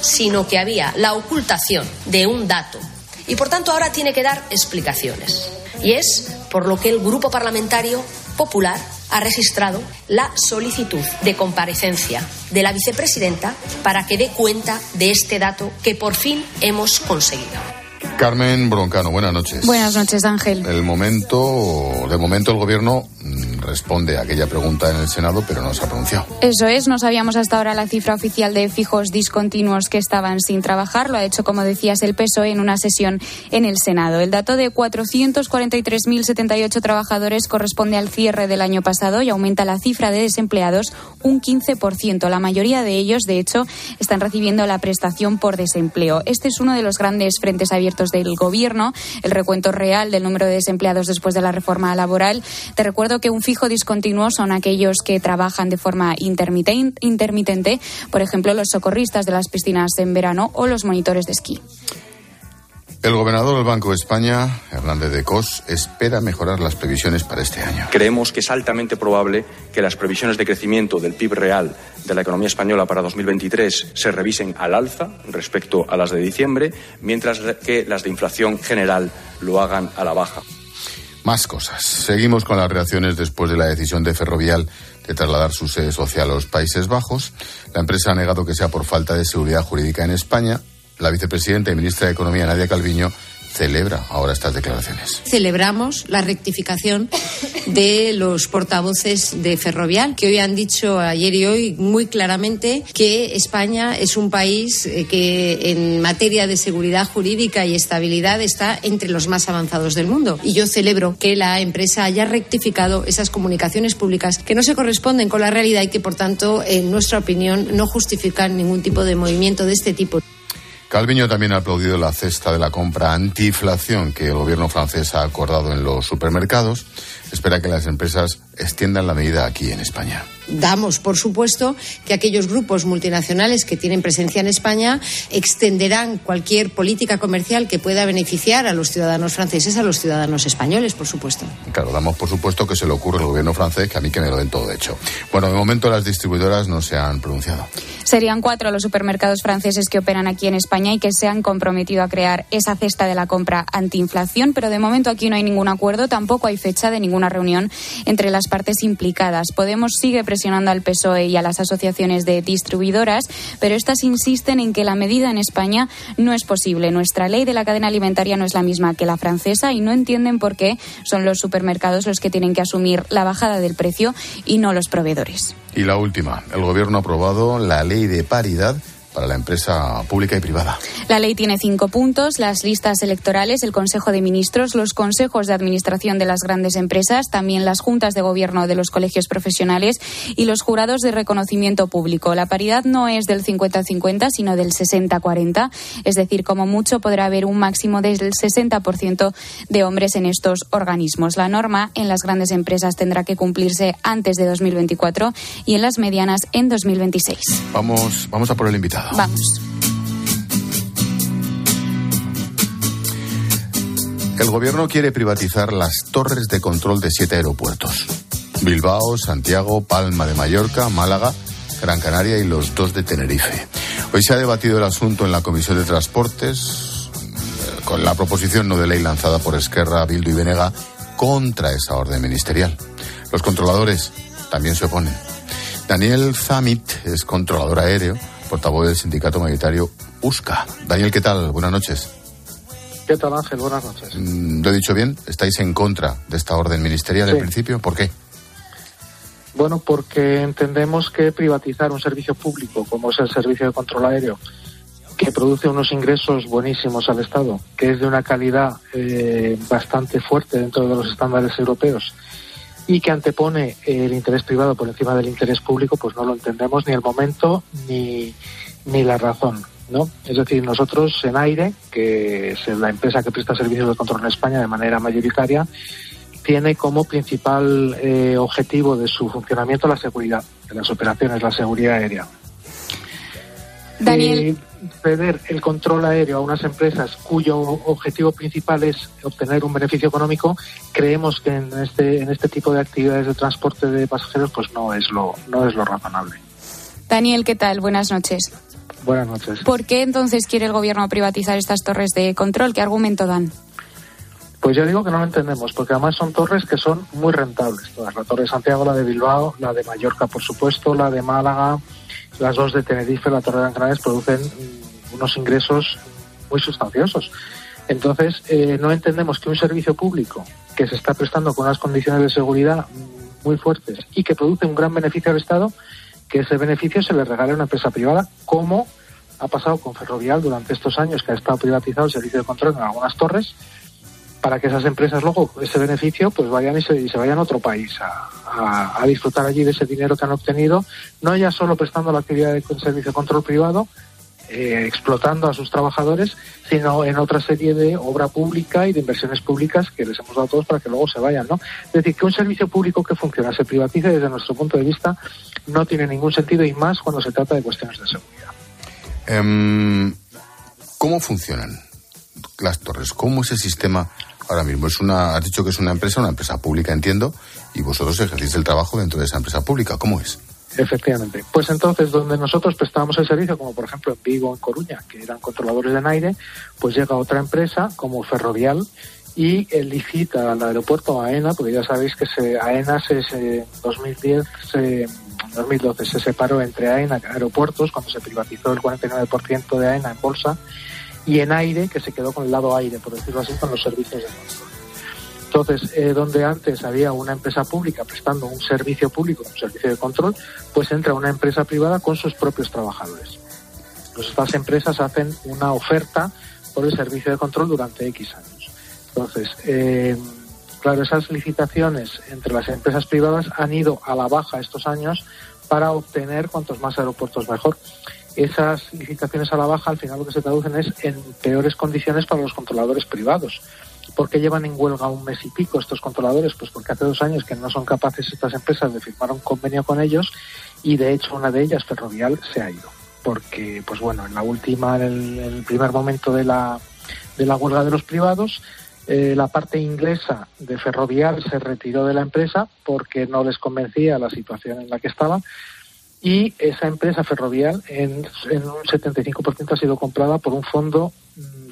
sino que había la ocultación de un dato. Y por tanto ahora tiene que dar explicaciones. Y es por lo que el Grupo Parlamentario Popular ha registrado la solicitud de comparecencia de la vicepresidenta para que dé cuenta de este dato que por fin hemos conseguido. Carmen Broncano, buenas noches. Buenas noches, Ángel. El momento, de momento el gobierno mm, responde a aquella pregunta en el Senado, pero no se ha pronunciado. Eso es, no sabíamos hasta ahora la cifra oficial de fijos discontinuos que estaban sin trabajar. Lo ha hecho, como decías, el PSOE en una sesión en el Senado. El dato de 443.078 trabajadores corresponde al cierre del año pasado y aumenta la cifra de desempleados un 15%. La mayoría de ellos, de hecho, están recibiendo la prestación por desempleo. Este es uno de los grandes frentes abiertos del Gobierno, el recuento real del número de desempleados después de la reforma laboral. Te recuerdo que un fijo discontinuo son aquellos que trabajan de forma intermitente, por ejemplo, los socorristas de las piscinas en verano o los monitores de esquí. El gobernador del Banco de España, Hernández de Cos, espera mejorar las previsiones para este año. Creemos que es altamente probable que las previsiones de crecimiento del PIB real de la economía española para 2023 se revisen al alza respecto a las de diciembre, mientras que las de inflación general lo hagan a la baja. Más cosas. Seguimos con las reacciones después de la decisión de Ferrovial de trasladar su sede social a los Países Bajos. La empresa ha negado que sea por falta de seguridad jurídica en España la vicepresidenta y ministra de Economía, Nadia Calviño, celebra ahora estas declaraciones. Celebramos la rectificación de los portavoces de Ferrovial, que hoy han dicho ayer y hoy muy claramente que España es un país eh, que en materia de seguridad jurídica y estabilidad está entre los más avanzados del mundo. Y yo celebro que la empresa haya rectificado esas comunicaciones públicas que no se corresponden con la realidad y que, por tanto, en nuestra opinión, no justifican ningún tipo de movimiento de este tipo. Calviño también ha aplaudido la cesta de la compra antiinflación que el gobierno francés ha acordado en los supermercados. Espera que las empresas extiendan la medida aquí en España damos por supuesto que aquellos grupos multinacionales que tienen presencia en España extenderán cualquier política comercial que pueda beneficiar a los ciudadanos franceses, a los ciudadanos españoles, por supuesto. Claro, damos por supuesto que se le ocurre al gobierno francés que a mí que me lo den todo hecho. Bueno, de momento las distribuidoras no se han pronunciado. Serían cuatro los supermercados franceses que operan aquí en España y que se han comprometido a crear esa cesta de la compra antiinflación, pero de momento aquí no hay ningún acuerdo, tampoco hay fecha de ninguna reunión entre las partes implicadas. Podemos sigue presionando al PSOE y a las asociaciones de distribuidoras, pero estas insisten en que la medida en España no es posible. Nuestra ley de la cadena alimentaria no es la misma que la francesa y no entienden por qué son los supermercados los que tienen que asumir la bajada del precio y no los proveedores. Y la última, el Gobierno ha aprobado la ley de paridad para la empresa pública y privada. La ley tiene cinco puntos, las listas electorales, el Consejo de Ministros, los consejos de administración de las grandes empresas, también las juntas de gobierno de los colegios profesionales y los jurados de reconocimiento público. La paridad no es del 50-50, sino del 60-40, es decir, como mucho podrá haber un máximo del 60% de hombres en estos organismos. La norma en las grandes empresas tendrá que cumplirse antes de 2024 y en las medianas en 2026. Vamos, vamos a por el invitado. Vamos. El gobierno quiere privatizar las torres de control de siete aeropuertos. Bilbao, Santiago, Palma de Mallorca, Málaga, Gran Canaria y los dos de Tenerife. Hoy se ha debatido el asunto en la Comisión de Transportes eh, con la proposición no de ley lanzada por Esquerra, Bildu y Venega contra esa orden ministerial. Los controladores también se oponen. Daniel Zamit es controlador aéreo portavoz del sindicato mayoritario USCA. Daniel, ¿qué tal? Buenas noches. ¿Qué tal, Ángel? Buenas noches. Mm, ¿Lo he dicho bien? ¿Estáis en contra de esta orden ministerial en principio? ¿Por qué? Bueno, porque entendemos que privatizar un servicio público como es el servicio de control aéreo, que produce unos ingresos buenísimos al Estado, que es de una calidad eh, bastante fuerte dentro de los estándares europeos y que antepone el interés privado por encima del interés público, pues no lo entendemos ni el momento ni, ni la razón. ¿no? Es decir, nosotros en Aire, que es la empresa que presta servicios de control en España de manera mayoritaria, tiene como principal eh, objetivo de su funcionamiento la seguridad de las operaciones, la seguridad aérea. Daniel. Ceder el control aéreo a unas empresas cuyo objetivo principal es obtener un beneficio económico, creemos que en este, en este tipo de actividades de transporte de pasajeros pues no es lo, no es lo razonable. Daniel, ¿qué tal? Buenas noches. Buenas noches. ¿Por qué entonces quiere el gobierno privatizar estas torres de control? ¿Qué argumento dan? Pues ya digo que no lo entendemos, porque además son torres que son muy rentables. Todas, la torre de Santiago, la de Bilbao, la de Mallorca, por supuesto, la de Málaga, las dos de Tenerife, la Torre de Anclares producen unos ingresos muy sustanciosos. Entonces, eh, no entendemos que un servicio público que se está prestando con unas condiciones de seguridad muy fuertes y que produce un gran beneficio al Estado, que ese beneficio se le regale a una empresa privada, como ha pasado con Ferrovial durante estos años, que ha estado privatizado el servicio de control en algunas torres, para que esas empresas luego ese beneficio pues vayan y se, vayan a otro país a, disfrutar allí de ese dinero que han obtenido, no ya solo prestando la actividad de servicio de control privado, eh, explotando a sus trabajadores, sino en otra serie de obra pública y de inversiones públicas que les hemos dado a todos para que luego se vayan, ¿no? Es decir, que un servicio público que funciona se privatice desde nuestro punto de vista no tiene ningún sentido y más cuando se trata de cuestiones de seguridad. Em, ¿Cómo funcionan las torres? ¿Cómo es el sistema ahora mismo? Es una, has dicho que es una empresa, una empresa pública, entiendo, y vosotros ejercéis el trabajo dentro de esa empresa pública. ¿Cómo es? Efectivamente. Pues entonces, donde nosotros prestábamos el servicio, como por ejemplo en Vigo, en Coruña, que eran controladores de aire, pues llega otra empresa como Ferrovial y licita al aeropuerto AENA, porque ya sabéis que se, AENA se, en 2010 se 2012 se separó entre AENA Aeropuertos, cuando se privatizó el 49% de AENA en bolsa, y en aire, que se quedó con el lado aire, por decirlo así, con los servicios de control. Entonces, eh, donde antes había una empresa pública prestando un servicio público, un servicio de control, pues entra una empresa privada con sus propios trabajadores. Pues estas empresas hacen una oferta por el servicio de control durante X años. Entonces, eh, claro, esas licitaciones entre las empresas privadas han ido a la baja estos años para obtener cuantos más aeropuertos mejor. Esas licitaciones a la baja al final lo que se traducen es en peores condiciones para los controladores privados ¿Por qué llevan en huelga un mes y pico estos controladores? Pues porque hace dos años que no son capaces estas empresas de firmar un convenio con ellos y de hecho una de ellas, Ferrovial, se ha ido. Porque, pues bueno, en la última, en el, primer momento de la, de la huelga de los privados, eh, la parte inglesa de Ferrovial se retiró de la empresa porque no les convencía la situación en la que estaba y esa empresa ferrovial en, en un 75% ha sido comprada por un fondo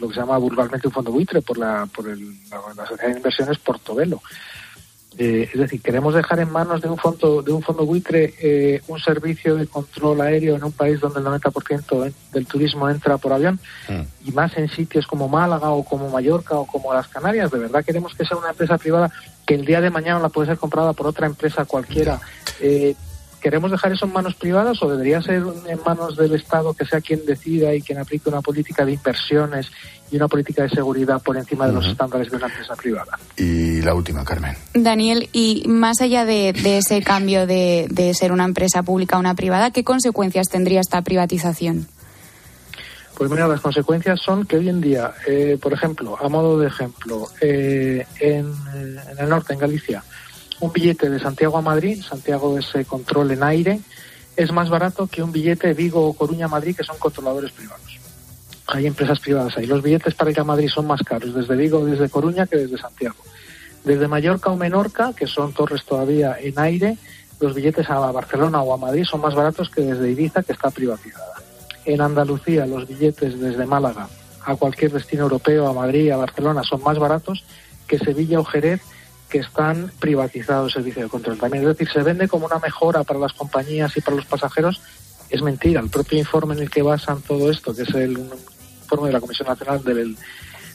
lo que se llama vulgarmente un fondo buitre por la, por el, la, sociedad de inversiones Portobelo. Eh, es decir, queremos dejar en manos de un fondo de un fondo buitre eh, un servicio de control aéreo en un país donde el 90% del turismo entra por avión mm. y más en sitios como Málaga o como Mallorca o como las Canarias. De verdad queremos que sea una empresa privada que el día de mañana la puede ser comprada por otra empresa cualquiera. Eh, ¿Queremos dejar eso en manos privadas o debería ser en manos del Estado que sea quien decida y quien aplique una política de inversiones y una política de seguridad por encima de los estándares de una empresa privada? Y la última, Carmen. Daniel, y más allá de, ese cambio de, ser una empresa pública a una privada, ¿qué consecuencias tendría esta privatización? Pues mira, las consecuencias son que hoy en día, eh, por ejemplo, a modo de ejemplo, eh, en, en, el norte, en Galicia, un billete de Santiago a Madrid, Santiago ese control en aire, es más barato que un billete de Vigo o Coruña a Madrid, que son controladores privados. Hay empresas privadas ahí. Los billetes para ir a Madrid son más caros desde Vigo o desde Coruña que desde Santiago. Desde Mallorca o Menorca, que son torres todavía en aire, los billetes a Barcelona o a Madrid son más baratos que desde Ibiza, que está privatizada. En Andalucía, los billetes desde Málaga a cualquier destino europeo, a Madrid, a Barcelona, son más baratos que Sevilla o Jerez, que están privatizados el servicio de control también. Es decir, se vende como una mejora para las compañías y para los pasajeros. Es mentira. El propio informe en el que basan todo esto, que es el informe de la Comisión Nacional del,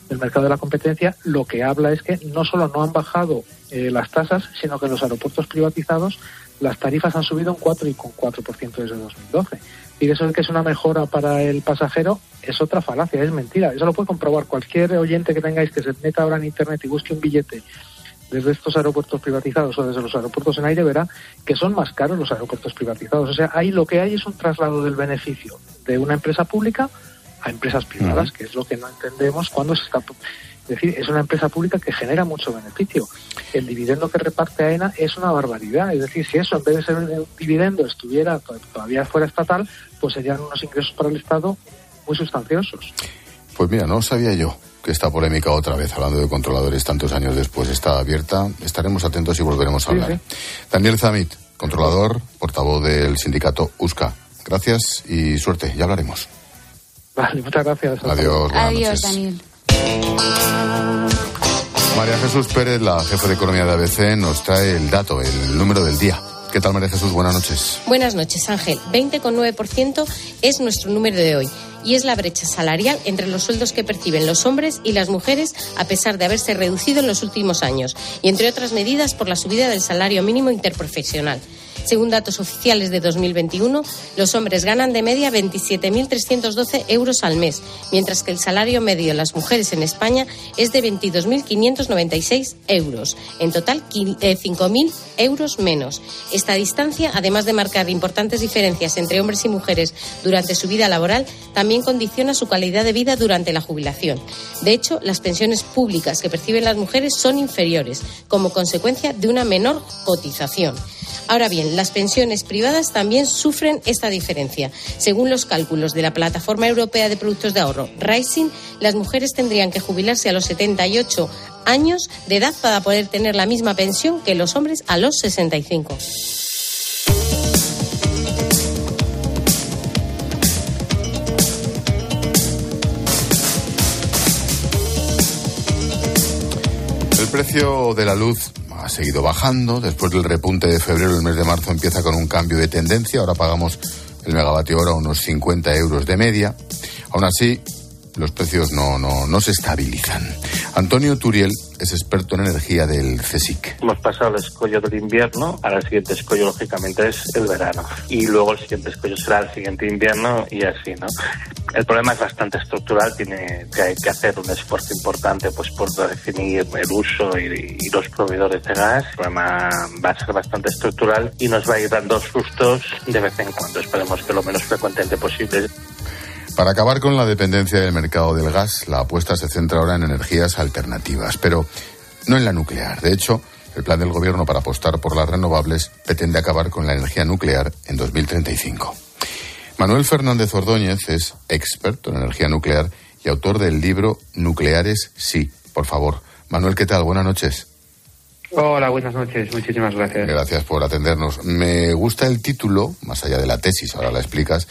Mercado de la Competencia, lo que habla es que no solo no han bajado eh, las tasas, sino que los aeropuertos privatizados las tarifas han subido un 4,4% desde 2012. Y eso es que es una mejora para el pasajero es otra falacia, es mentira. Eso lo puede comprobar cualquier oyente que tengáis que se meta ahora en Internet y busque un billete desde estos aeropuertos privatizados o desde los aeropuertos en aire verá que son más caros los aeropuertos privatizados. O sea, ahí lo que hay es un traslado del beneficio de una empresa pública a empresas privadas, que es lo que no entendemos cuando se está... Es decir, es una empresa pública que genera mucho beneficio. El dividendo que reparte AENA es una barbaridad. Es decir, si eso en vez de ser un dividendo estuviera todavía fuera estatal, pues serían unos ingresos para el Estado muy sustanciosos. Pues mira, no sabía yo que esta polémica otra vez, hablando de controladores tantos años después, está abierta. Estaremos atentos y volveremos a hablar. Daniel Zamit, controlador, portavoz del sindicato USCA. Gracias y suerte, ya hablaremos. Vale, muchas gracias. Adiós. Adiós, Daniel. María Jesús Pérez, la jefa de economía de ABC, nos trae el dato, el número del día. ¿Qué tal, María Jesús? Buenas noches. Buenas noches, Ángel. 20,9% es nuestro número de hoy y es la brecha salarial entre los sueldos que perciben los hombres y las mujeres a pesar de haberse reducido en los últimos años y entre otras medidas por la subida del salario mínimo interprofesional. Según datos oficiales de 2021, los hombres ganan de media 27.312 euros al mes, mientras que el salario medio de las mujeres en España es de 22.596 euros. En total, 5.000 euros menos. Esta distancia, además de marcar importantes diferencias entre hombres y mujeres durante su vida laboral, también condiciona su calidad de vida durante la jubilación. De hecho, las pensiones públicas que perciben las mujeres son inferiores, como consecuencia de una menor cotización. Ahora bien, las pensiones privadas también sufren esta diferencia. Según los cálculos de la Plataforma Europea de Productos de Ahorro, Rising, las mujeres tendrían que jubilarse a los 78 años de edad para poder tener la misma pensión que los hombres a los 65. El precio de la luz seguido bajando. Después del repunte de febrero, el mes de marzo empieza con un cambio de tendencia. Ahora pagamos el megavatio hora unos 50 euros de media. Aún así, los precios no, no, no se estabilizan. Antonio Turiel es experto en energía del CSIC. Hemos pasado el escollo del invierno, ahora el siguiente escollo lógicamente es el verano y luego el siguiente escollo será el siguiente invierno y así, ¿no? El problema es bastante estructural, tiene que, hay que hacer un esfuerzo importante pues por definir el uso y, y, los proveedores de gas. El problema va a ser bastante estructural y nos va a ir dando sustos de vez en cuando. Esperemos que lo menos frecuentemente posible. Para acabar con la dependencia del mercado del gas, la apuesta se centra ahora en energías alternativas, pero no en la nuclear. De hecho, el plan del gobierno para apostar por las renovables pretende acabar con la energía nuclear en 2035. Manuel Fernández Ordóñez es experto en energía nuclear y autor del libro Nucleares sí. Por favor, Manuel, ¿qué tal? Buenas noches. Hola, buenas noches. Muchísimas gracias. Gracias por atendernos. Me gusta el título, más allá de la tesis, ahora la explicas,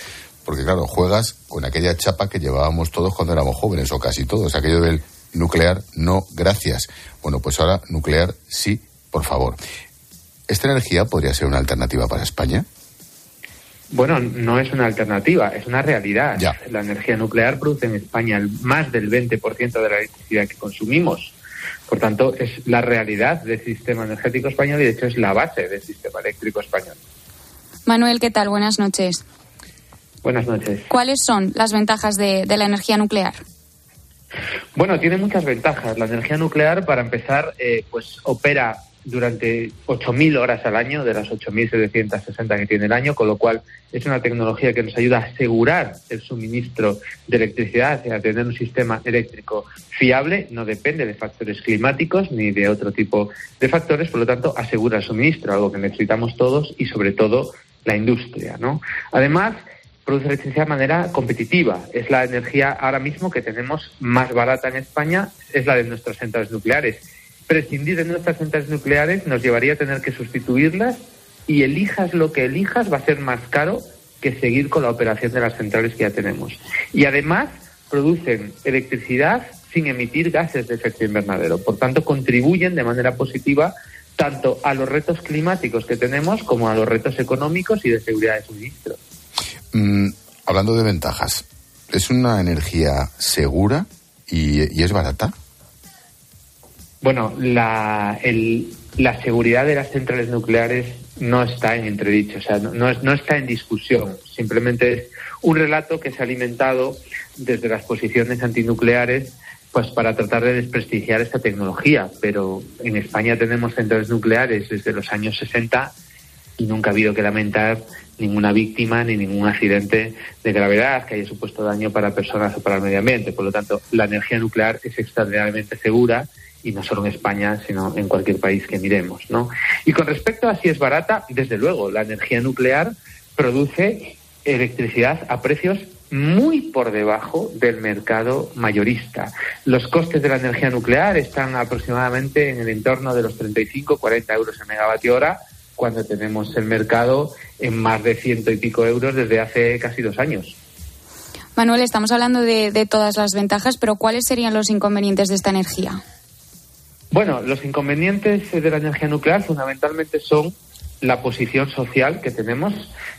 porque claro, juegas con aquella chapa que llevábamos todos cuando éramos jóvenes, o casi todos, aquello del nuclear, no, gracias. Bueno, pues ahora nuclear, sí, por favor. ¿Esta energía podría ser una alternativa para España? Bueno, no es una alternativa, es una realidad. Ya. La energía nuclear produce en España más del 20% de la electricidad que consumimos. Por tanto, es la realidad del sistema energético español y de hecho es la base del sistema eléctrico español. Manuel, ¿qué tal? Buenas noches. Buenas noches. ¿Cuáles son las ventajas de, de la energía nuclear? Bueno, tiene muchas ventajas. La energía nuclear, para empezar, eh, pues opera durante 8.000 horas al año, de las 8.760 que tiene el año, con lo cual es una tecnología que nos ayuda a asegurar el suministro de electricidad y a tener un sistema eléctrico fiable, no depende de factores climáticos ni de otro tipo de factores, por lo tanto asegura el suministro, algo que necesitamos todos y sobre todo la industria. ¿no? Además, produce electricidad de manera competitiva. Es la energía ahora mismo que tenemos más barata en España, es la de nuestras centrales nucleares. Prescindir de nuestras centrales nucleares nos llevaría a tener que sustituirlas y elijas lo que elijas va a ser más caro que seguir con la operación de las centrales que ya tenemos. Y además producen electricidad sin emitir gases de efecto invernadero. Por tanto, contribuyen de manera positiva tanto a los retos climáticos que tenemos como a los retos económicos y de seguridad de suministro. Mm, hablando de ventajas, ¿es una energía segura y, es barata? Bueno, la, el, la seguridad de las centrales nucleares no está en entredicho, o sea, no, no, no está en discusión. Simplemente es un relato que se ha alimentado desde las posiciones antinucleares pues para tratar de desprestigiar esta tecnología. Pero en España tenemos centrales nucleares desde los años 60 y nunca ha habido que lamentar ninguna víctima ni ningún accidente de gravedad que haya supuesto daño para personas o para el medio ambiente. Por lo tanto, la energía nuclear es extraordinariamente segura y no solo en España, sino en cualquier país que miremos, ¿no? Y con respecto a si es barata, desde luego, la energía nuclear produce electricidad a precios muy por debajo del mercado mayorista. Los costes de la energía nuclear están aproximadamente en el entorno de los 35-40 euros a megavatio hora, cuando tenemos el mercado en más de ciento y pico euros desde hace casi dos años. Manuel, estamos hablando de, de todas las ventajas, pero ¿cuáles serían los inconvenientes de esta energía? Bueno, los inconvenientes de la energía nuclear fundamentalmente son la posición social que tenemos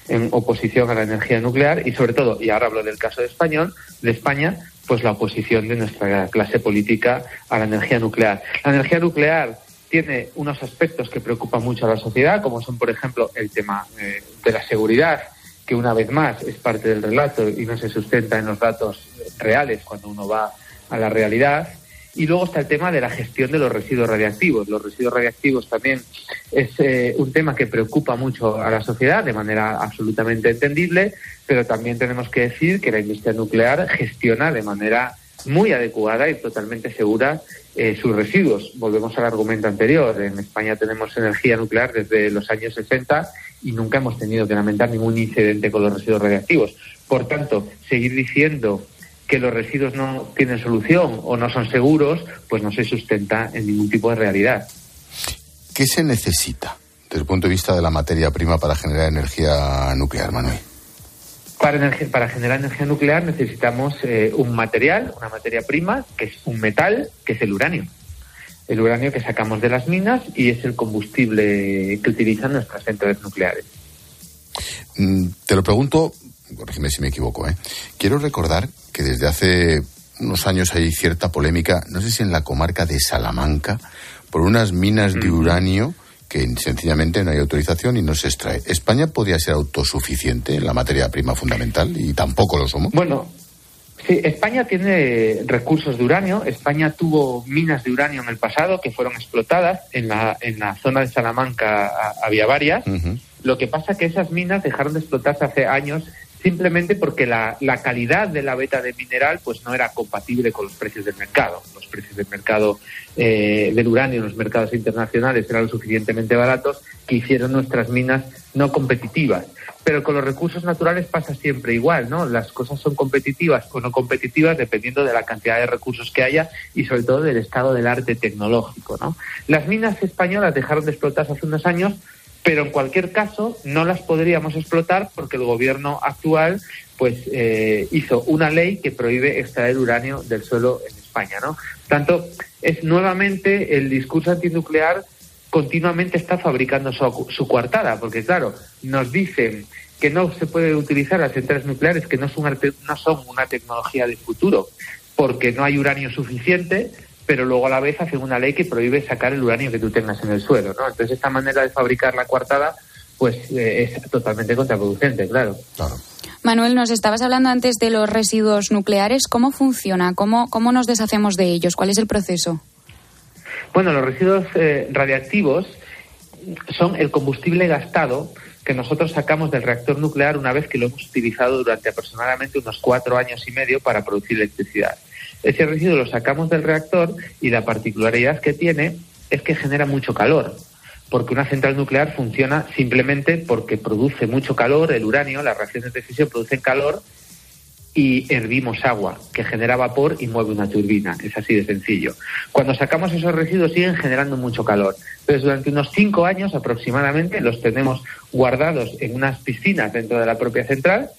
en oposición a la energía nuclear y sobre todo, y ahora hablo del caso de español, de España, pues la oposición de nuestra clase política a la energía nuclear. La energía nuclear tiene unos aspectos que preocupan mucho a la sociedad, como son, por ejemplo, el tema eh, de la seguridad, que una vez más es parte del relato y no se sustenta en los datos reales cuando uno va a la realidad. Y luego está el tema de la gestión de los residuos radiactivos. Los residuos radiactivos también es eh, un tema que preocupa mucho a la sociedad de manera absolutamente entendible, pero también tenemos que decir que la industria nuclear gestiona de manera muy adecuada y totalmente segura eh, sus residuos. Volvemos al argumento anterior. En España tenemos energía nuclear desde los años 60 y nunca hemos tenido que lamentar ningún incidente con los residuos radiactivos. Por tanto, seguir diciendo que los residuos no tienen solución o no son seguros, pues no se sustenta en ningún tipo de realidad. ¿Qué se necesita desde el punto de vista de la materia prima para generar energía nuclear, Manuel? Para, para generar energía nuclear necesitamos eh, un material, una materia prima, que es un metal, que es el uranio. El uranio que sacamos de las minas y es el combustible que utilizan nuestras centrales nucleares. Mm, te lo pregunto corrígeme si me equivoco, ¿eh? quiero recordar que desde hace unos años hay cierta polémica, no sé si en la comarca de Salamanca, por unas minas de uranio que sencillamente no hay autorización y no se extrae. ¿España podría ser autosuficiente en la materia prima fundamental y tampoco lo somos? Bueno, sí, España tiene recursos de uranio. España tuvo minas de uranio en el pasado que fueron explotadas. En la, en la zona de Salamanca había varias. Lo que pasa es que esas minas dejaron de explotarse hace años simplemente porque la, la, calidad de la beta de mineral pues no era compatible con los precios del mercado. Los precios del mercado eh, del uranio en los mercados internacionales eran lo suficientemente baratos que hicieron nuestras minas no competitivas. Pero con los recursos naturales pasa siempre igual, ¿no? Las cosas son competitivas o no competitivas dependiendo de la cantidad de recursos que haya y sobre todo del estado del arte tecnológico, ¿no? Las minas españolas dejaron de explotarse hace unos años pero en cualquier caso no las podríamos explotar porque el gobierno actual pues eh, hizo una ley que prohíbe extraer uranio del suelo en España, ¿no? Tanto es nuevamente el discurso antinuclear continuamente está fabricando su, su coartada, porque claro, nos dicen que no se puede utilizar las centrales nucleares, que no son, no son una tecnología de futuro, porque no hay uranio suficiente, pero luego a la vez hacen una ley que prohíbe sacar el uranio que tú tengas en el suelo, ¿no? Entonces esta manera de fabricar la coartada pues eh, es totalmente contraproducente, claro. Manuel, nos estabas hablando antes de los residuos nucleares. ¿Cómo funciona? ¿Cómo, cómo nos deshacemos de ellos? ¿Cuál es el proceso? Bueno, los residuos eh, radiactivos son el combustible gastado que nosotros sacamos del reactor nuclear una vez que lo hemos utilizado durante aproximadamente unos cuatro años y medio para producir electricidad. Ese residuo lo sacamos del reactor y la particularidad que tiene es que genera mucho calor, porque una central nuclear funciona simplemente porque produce mucho calor, el uranio, las reacciones de fisión producen calor y hervimos agua, que genera vapor y mueve una turbina. Es así de sencillo. Cuando sacamos esos residuos siguen generando mucho calor. Entonces, durante unos cinco años aproximadamente los tenemos guardados en unas piscinas dentro de la propia central,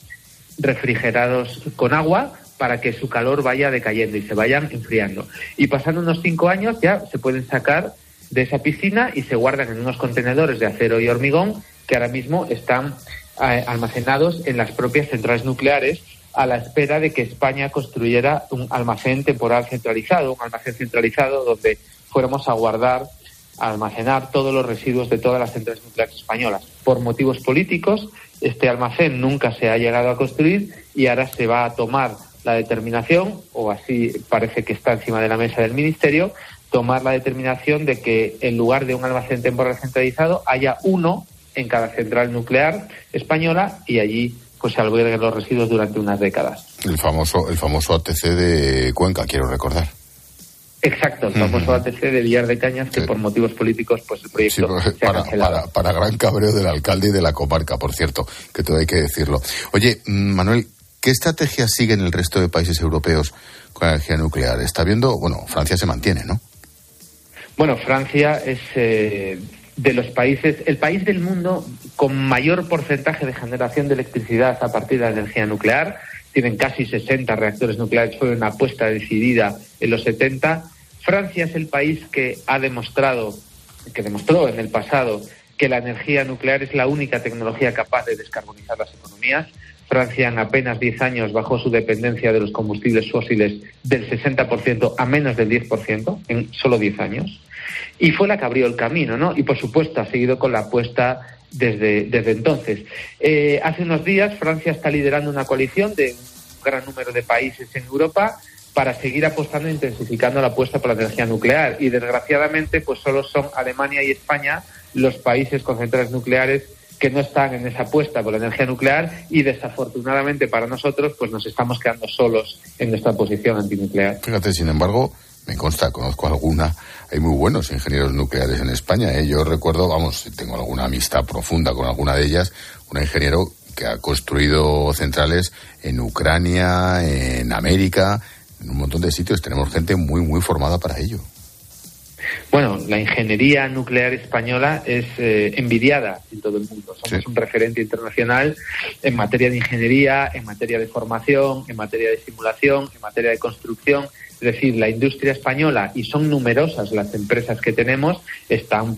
refrigerados con agua, para que su calor vaya decayendo y se vayan enfriando. Y pasando unos cinco años ya se pueden sacar de esa piscina y se guardan en unos contenedores de acero y hormigón que ahora mismo están eh, almacenados en las propias centrales nucleares a la espera de que España construyera un almacén temporal centralizado, un almacén centralizado donde fuéramos a guardar, a almacenar todos los residuos de todas las centrales nucleares españolas. Por motivos políticos, este almacén nunca se ha llegado a construir y ahora se va a tomar la determinación, o así parece que está encima de la mesa del Ministerio, tomar la determinación de que en lugar de un almacén temporal centralizado haya uno en cada central nuclear española y allí pues se alberguen los residuos durante unas décadas. El famoso, el famoso ATC de Cuenca, quiero recordar. Exacto, el famoso ATC de Villar de Cañas, que por motivos políticos, pues el proyecto pues, para, para, gran cabreo del alcalde y de la comarca, por cierto, que todo hay que decirlo. Oye, mm, Manuel, ¿Qué estrategia siguen el resto de países europeos con la energía nuclear? Está viendo, bueno, Francia se mantiene, ¿no? Bueno, Francia es eh, de los países, el país del mundo con mayor porcentaje de generación de electricidad a partir de la energía nuclear. Tienen casi 60 reactores nucleares, fue una apuesta decidida en los 70. Francia es el país que ha demostrado, que demostró en el pasado que la energía nuclear es la única tecnología capaz de descarbonizar las economías. Francia en apenas 10 años bajó su dependencia de los combustibles fósiles del 60% a menos del 10% en solo 10 años. Y fue la que abrió el camino, ¿no? Y por supuesto ha seguido con la apuesta desde, desde entonces. Eh, hace unos días Francia está liderando una coalición de un gran número de países en Europa para seguir apostando e intensificando la apuesta por la energía nuclear. Y desgraciadamente, pues solo son Alemania y España los países con centrales nucleares que no están en esa apuesta por la energía nuclear y desafortunadamente para nosotros pues nos estamos quedando solos en nuestra posición antinuclear. Fíjate, sin embargo, me consta, conozco alguna, hay muy buenos ingenieros nucleares en España. ¿eh? Yo recuerdo, vamos, tengo alguna amistad profunda con alguna de ellas, un ingeniero que ha construido centrales en Ucrania, en América, en un montón de sitios. Tenemos gente muy, muy formada para ello. Bueno, la ingeniería nuclear española es eh, envidiada en todo el mundo. Somos un referente internacional en materia de ingeniería, en materia de formación, en materia de simulación, en materia de construcción. Es decir, la industria española, y son numerosas las empresas que tenemos, están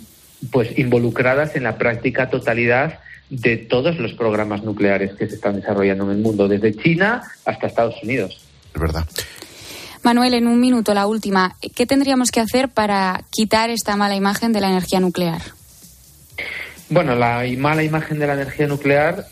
pues involucradas en la práctica totalidad de todos los programas nucleares que se están desarrollando en el mundo, desde China hasta Estados Unidos. Es verdad. Manuel, en un minuto, la última. ¿Qué tendríamos que hacer para quitar esta mala imagen de la energía nuclear? Bueno, la mala imagen de la energía nuclear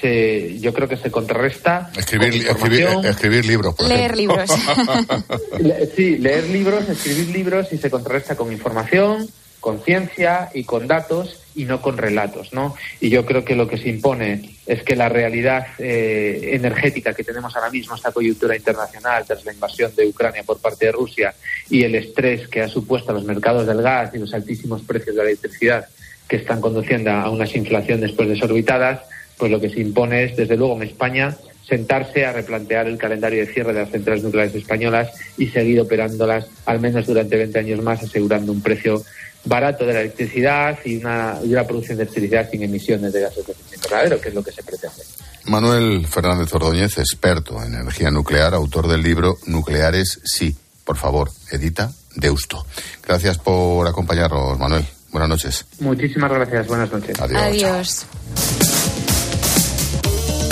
se, yo creo que se contrarresta. Escribir, escribir, escribir, libros. Por leer libros. sí, leer libros, escribir libros y se contrarresta con información, con ciencia y con datos y no con relatos, ¿no? Y yo creo que lo que se impone es que la realidad eh, energética que tenemos ahora mismo, esta coyuntura internacional tras la invasión de Ucrania por parte de Rusia y el estrés que ha supuesto a los mercados del gas y los altísimos precios de la electricidad que están conduciendo a unas inflaciones pues desorbitadas, pues lo que se impone es, desde luego en España, sentarse a replantear el calendario de cierre de las centrales nucleares españolas y seguir operándolas al menos durante 20 años más, asegurando un precio barato de la electricidad y una, y una producción de electricidad sin emisiones de gases de efecto invernadero, que es lo que se pretende. Manuel Fernández Ordóñez, experto en energía nuclear, autor del libro Nucleares sí. Por favor, edita Deusto. Gracias por acompañarnos, Manuel. Buenas noches. Muchísimas gracias. Buenas noches. Adiós. Adiós.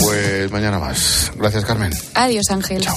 Pues mañana más. Gracias, Carmen. Adiós, Ángel. Chao.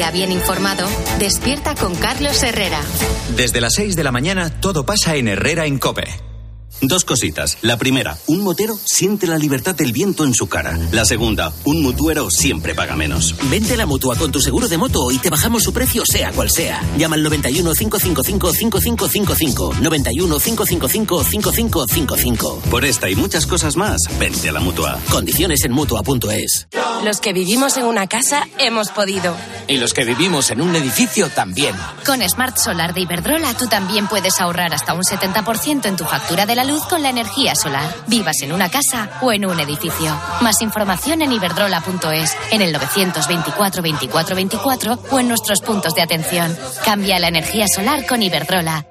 bien informado, despierta con Carlos Herrera. Desde las 6 de la mañana todo pasa en Herrera en Cope. Dos cositas. La primera, un motero siente la libertad del viento en su cara. La segunda, un mutuero siempre paga menos. Vente a la mutua con tu seguro de moto y te bajamos su precio sea cual sea. Llama al 91 555 5555. 91 555 5555. Por esta y muchas cosas más, vente a la mutua. Condiciones en mutua.es. Los que vivimos en una casa hemos podido. Y los que vivimos en un edificio también. Con Smart Solar de Iberdrola tú también puedes ahorrar hasta un 70% en tu factura de la con la energía solar. Vivas en una casa o en un edificio. Más información en iberdrola.es, en el 924 24 24 o en nuestros puntos de atención. Cambia la energía solar con Iberdrola.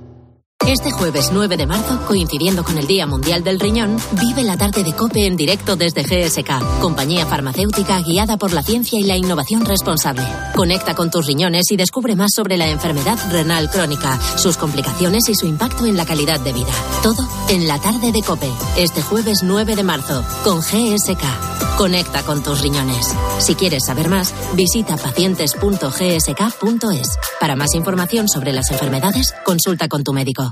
Este jueves 9 de marzo, coincidiendo con el Día Mundial del Riñón, vive la tarde de COPE en directo desde GSK, compañía farmacéutica guiada por la ciencia y la innovación responsable. Conecta con tus riñones y descubre más sobre la enfermedad renal crónica, sus complicaciones y su impacto en la calidad de vida. Todo en la tarde de COPE, este jueves 9 de marzo, con GSK. Conecta con tus riñones. Si quieres saber más, visita pacientes.gsk.es. Para más información sobre las enfermedades, consulta con tu médico.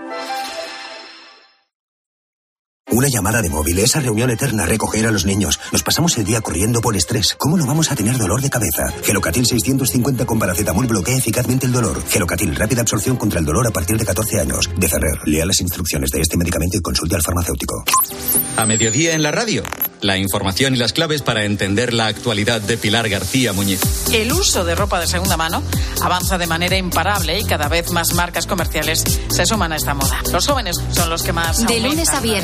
Una llamada de móvil, esa reunión eterna, recoger a los niños. Nos pasamos el día corriendo por estrés. ¿Cómo no vamos a tener dolor de cabeza? Gelocatil 650 con paracetamol bloquea eficazmente el dolor. Gelocatil, rápida absorción contra el dolor a partir de 14 años. De Ferrer, lea las instrucciones de este medicamento y consulte al farmacéutico. A mediodía en la radio. La información y las claves para entender la actualidad de Pilar García Muñiz. El uso de ropa de segunda mano avanza de manera imparable y cada vez más marcas comerciales se suman a esta moda. Los jóvenes son los que más. De lunes a viernes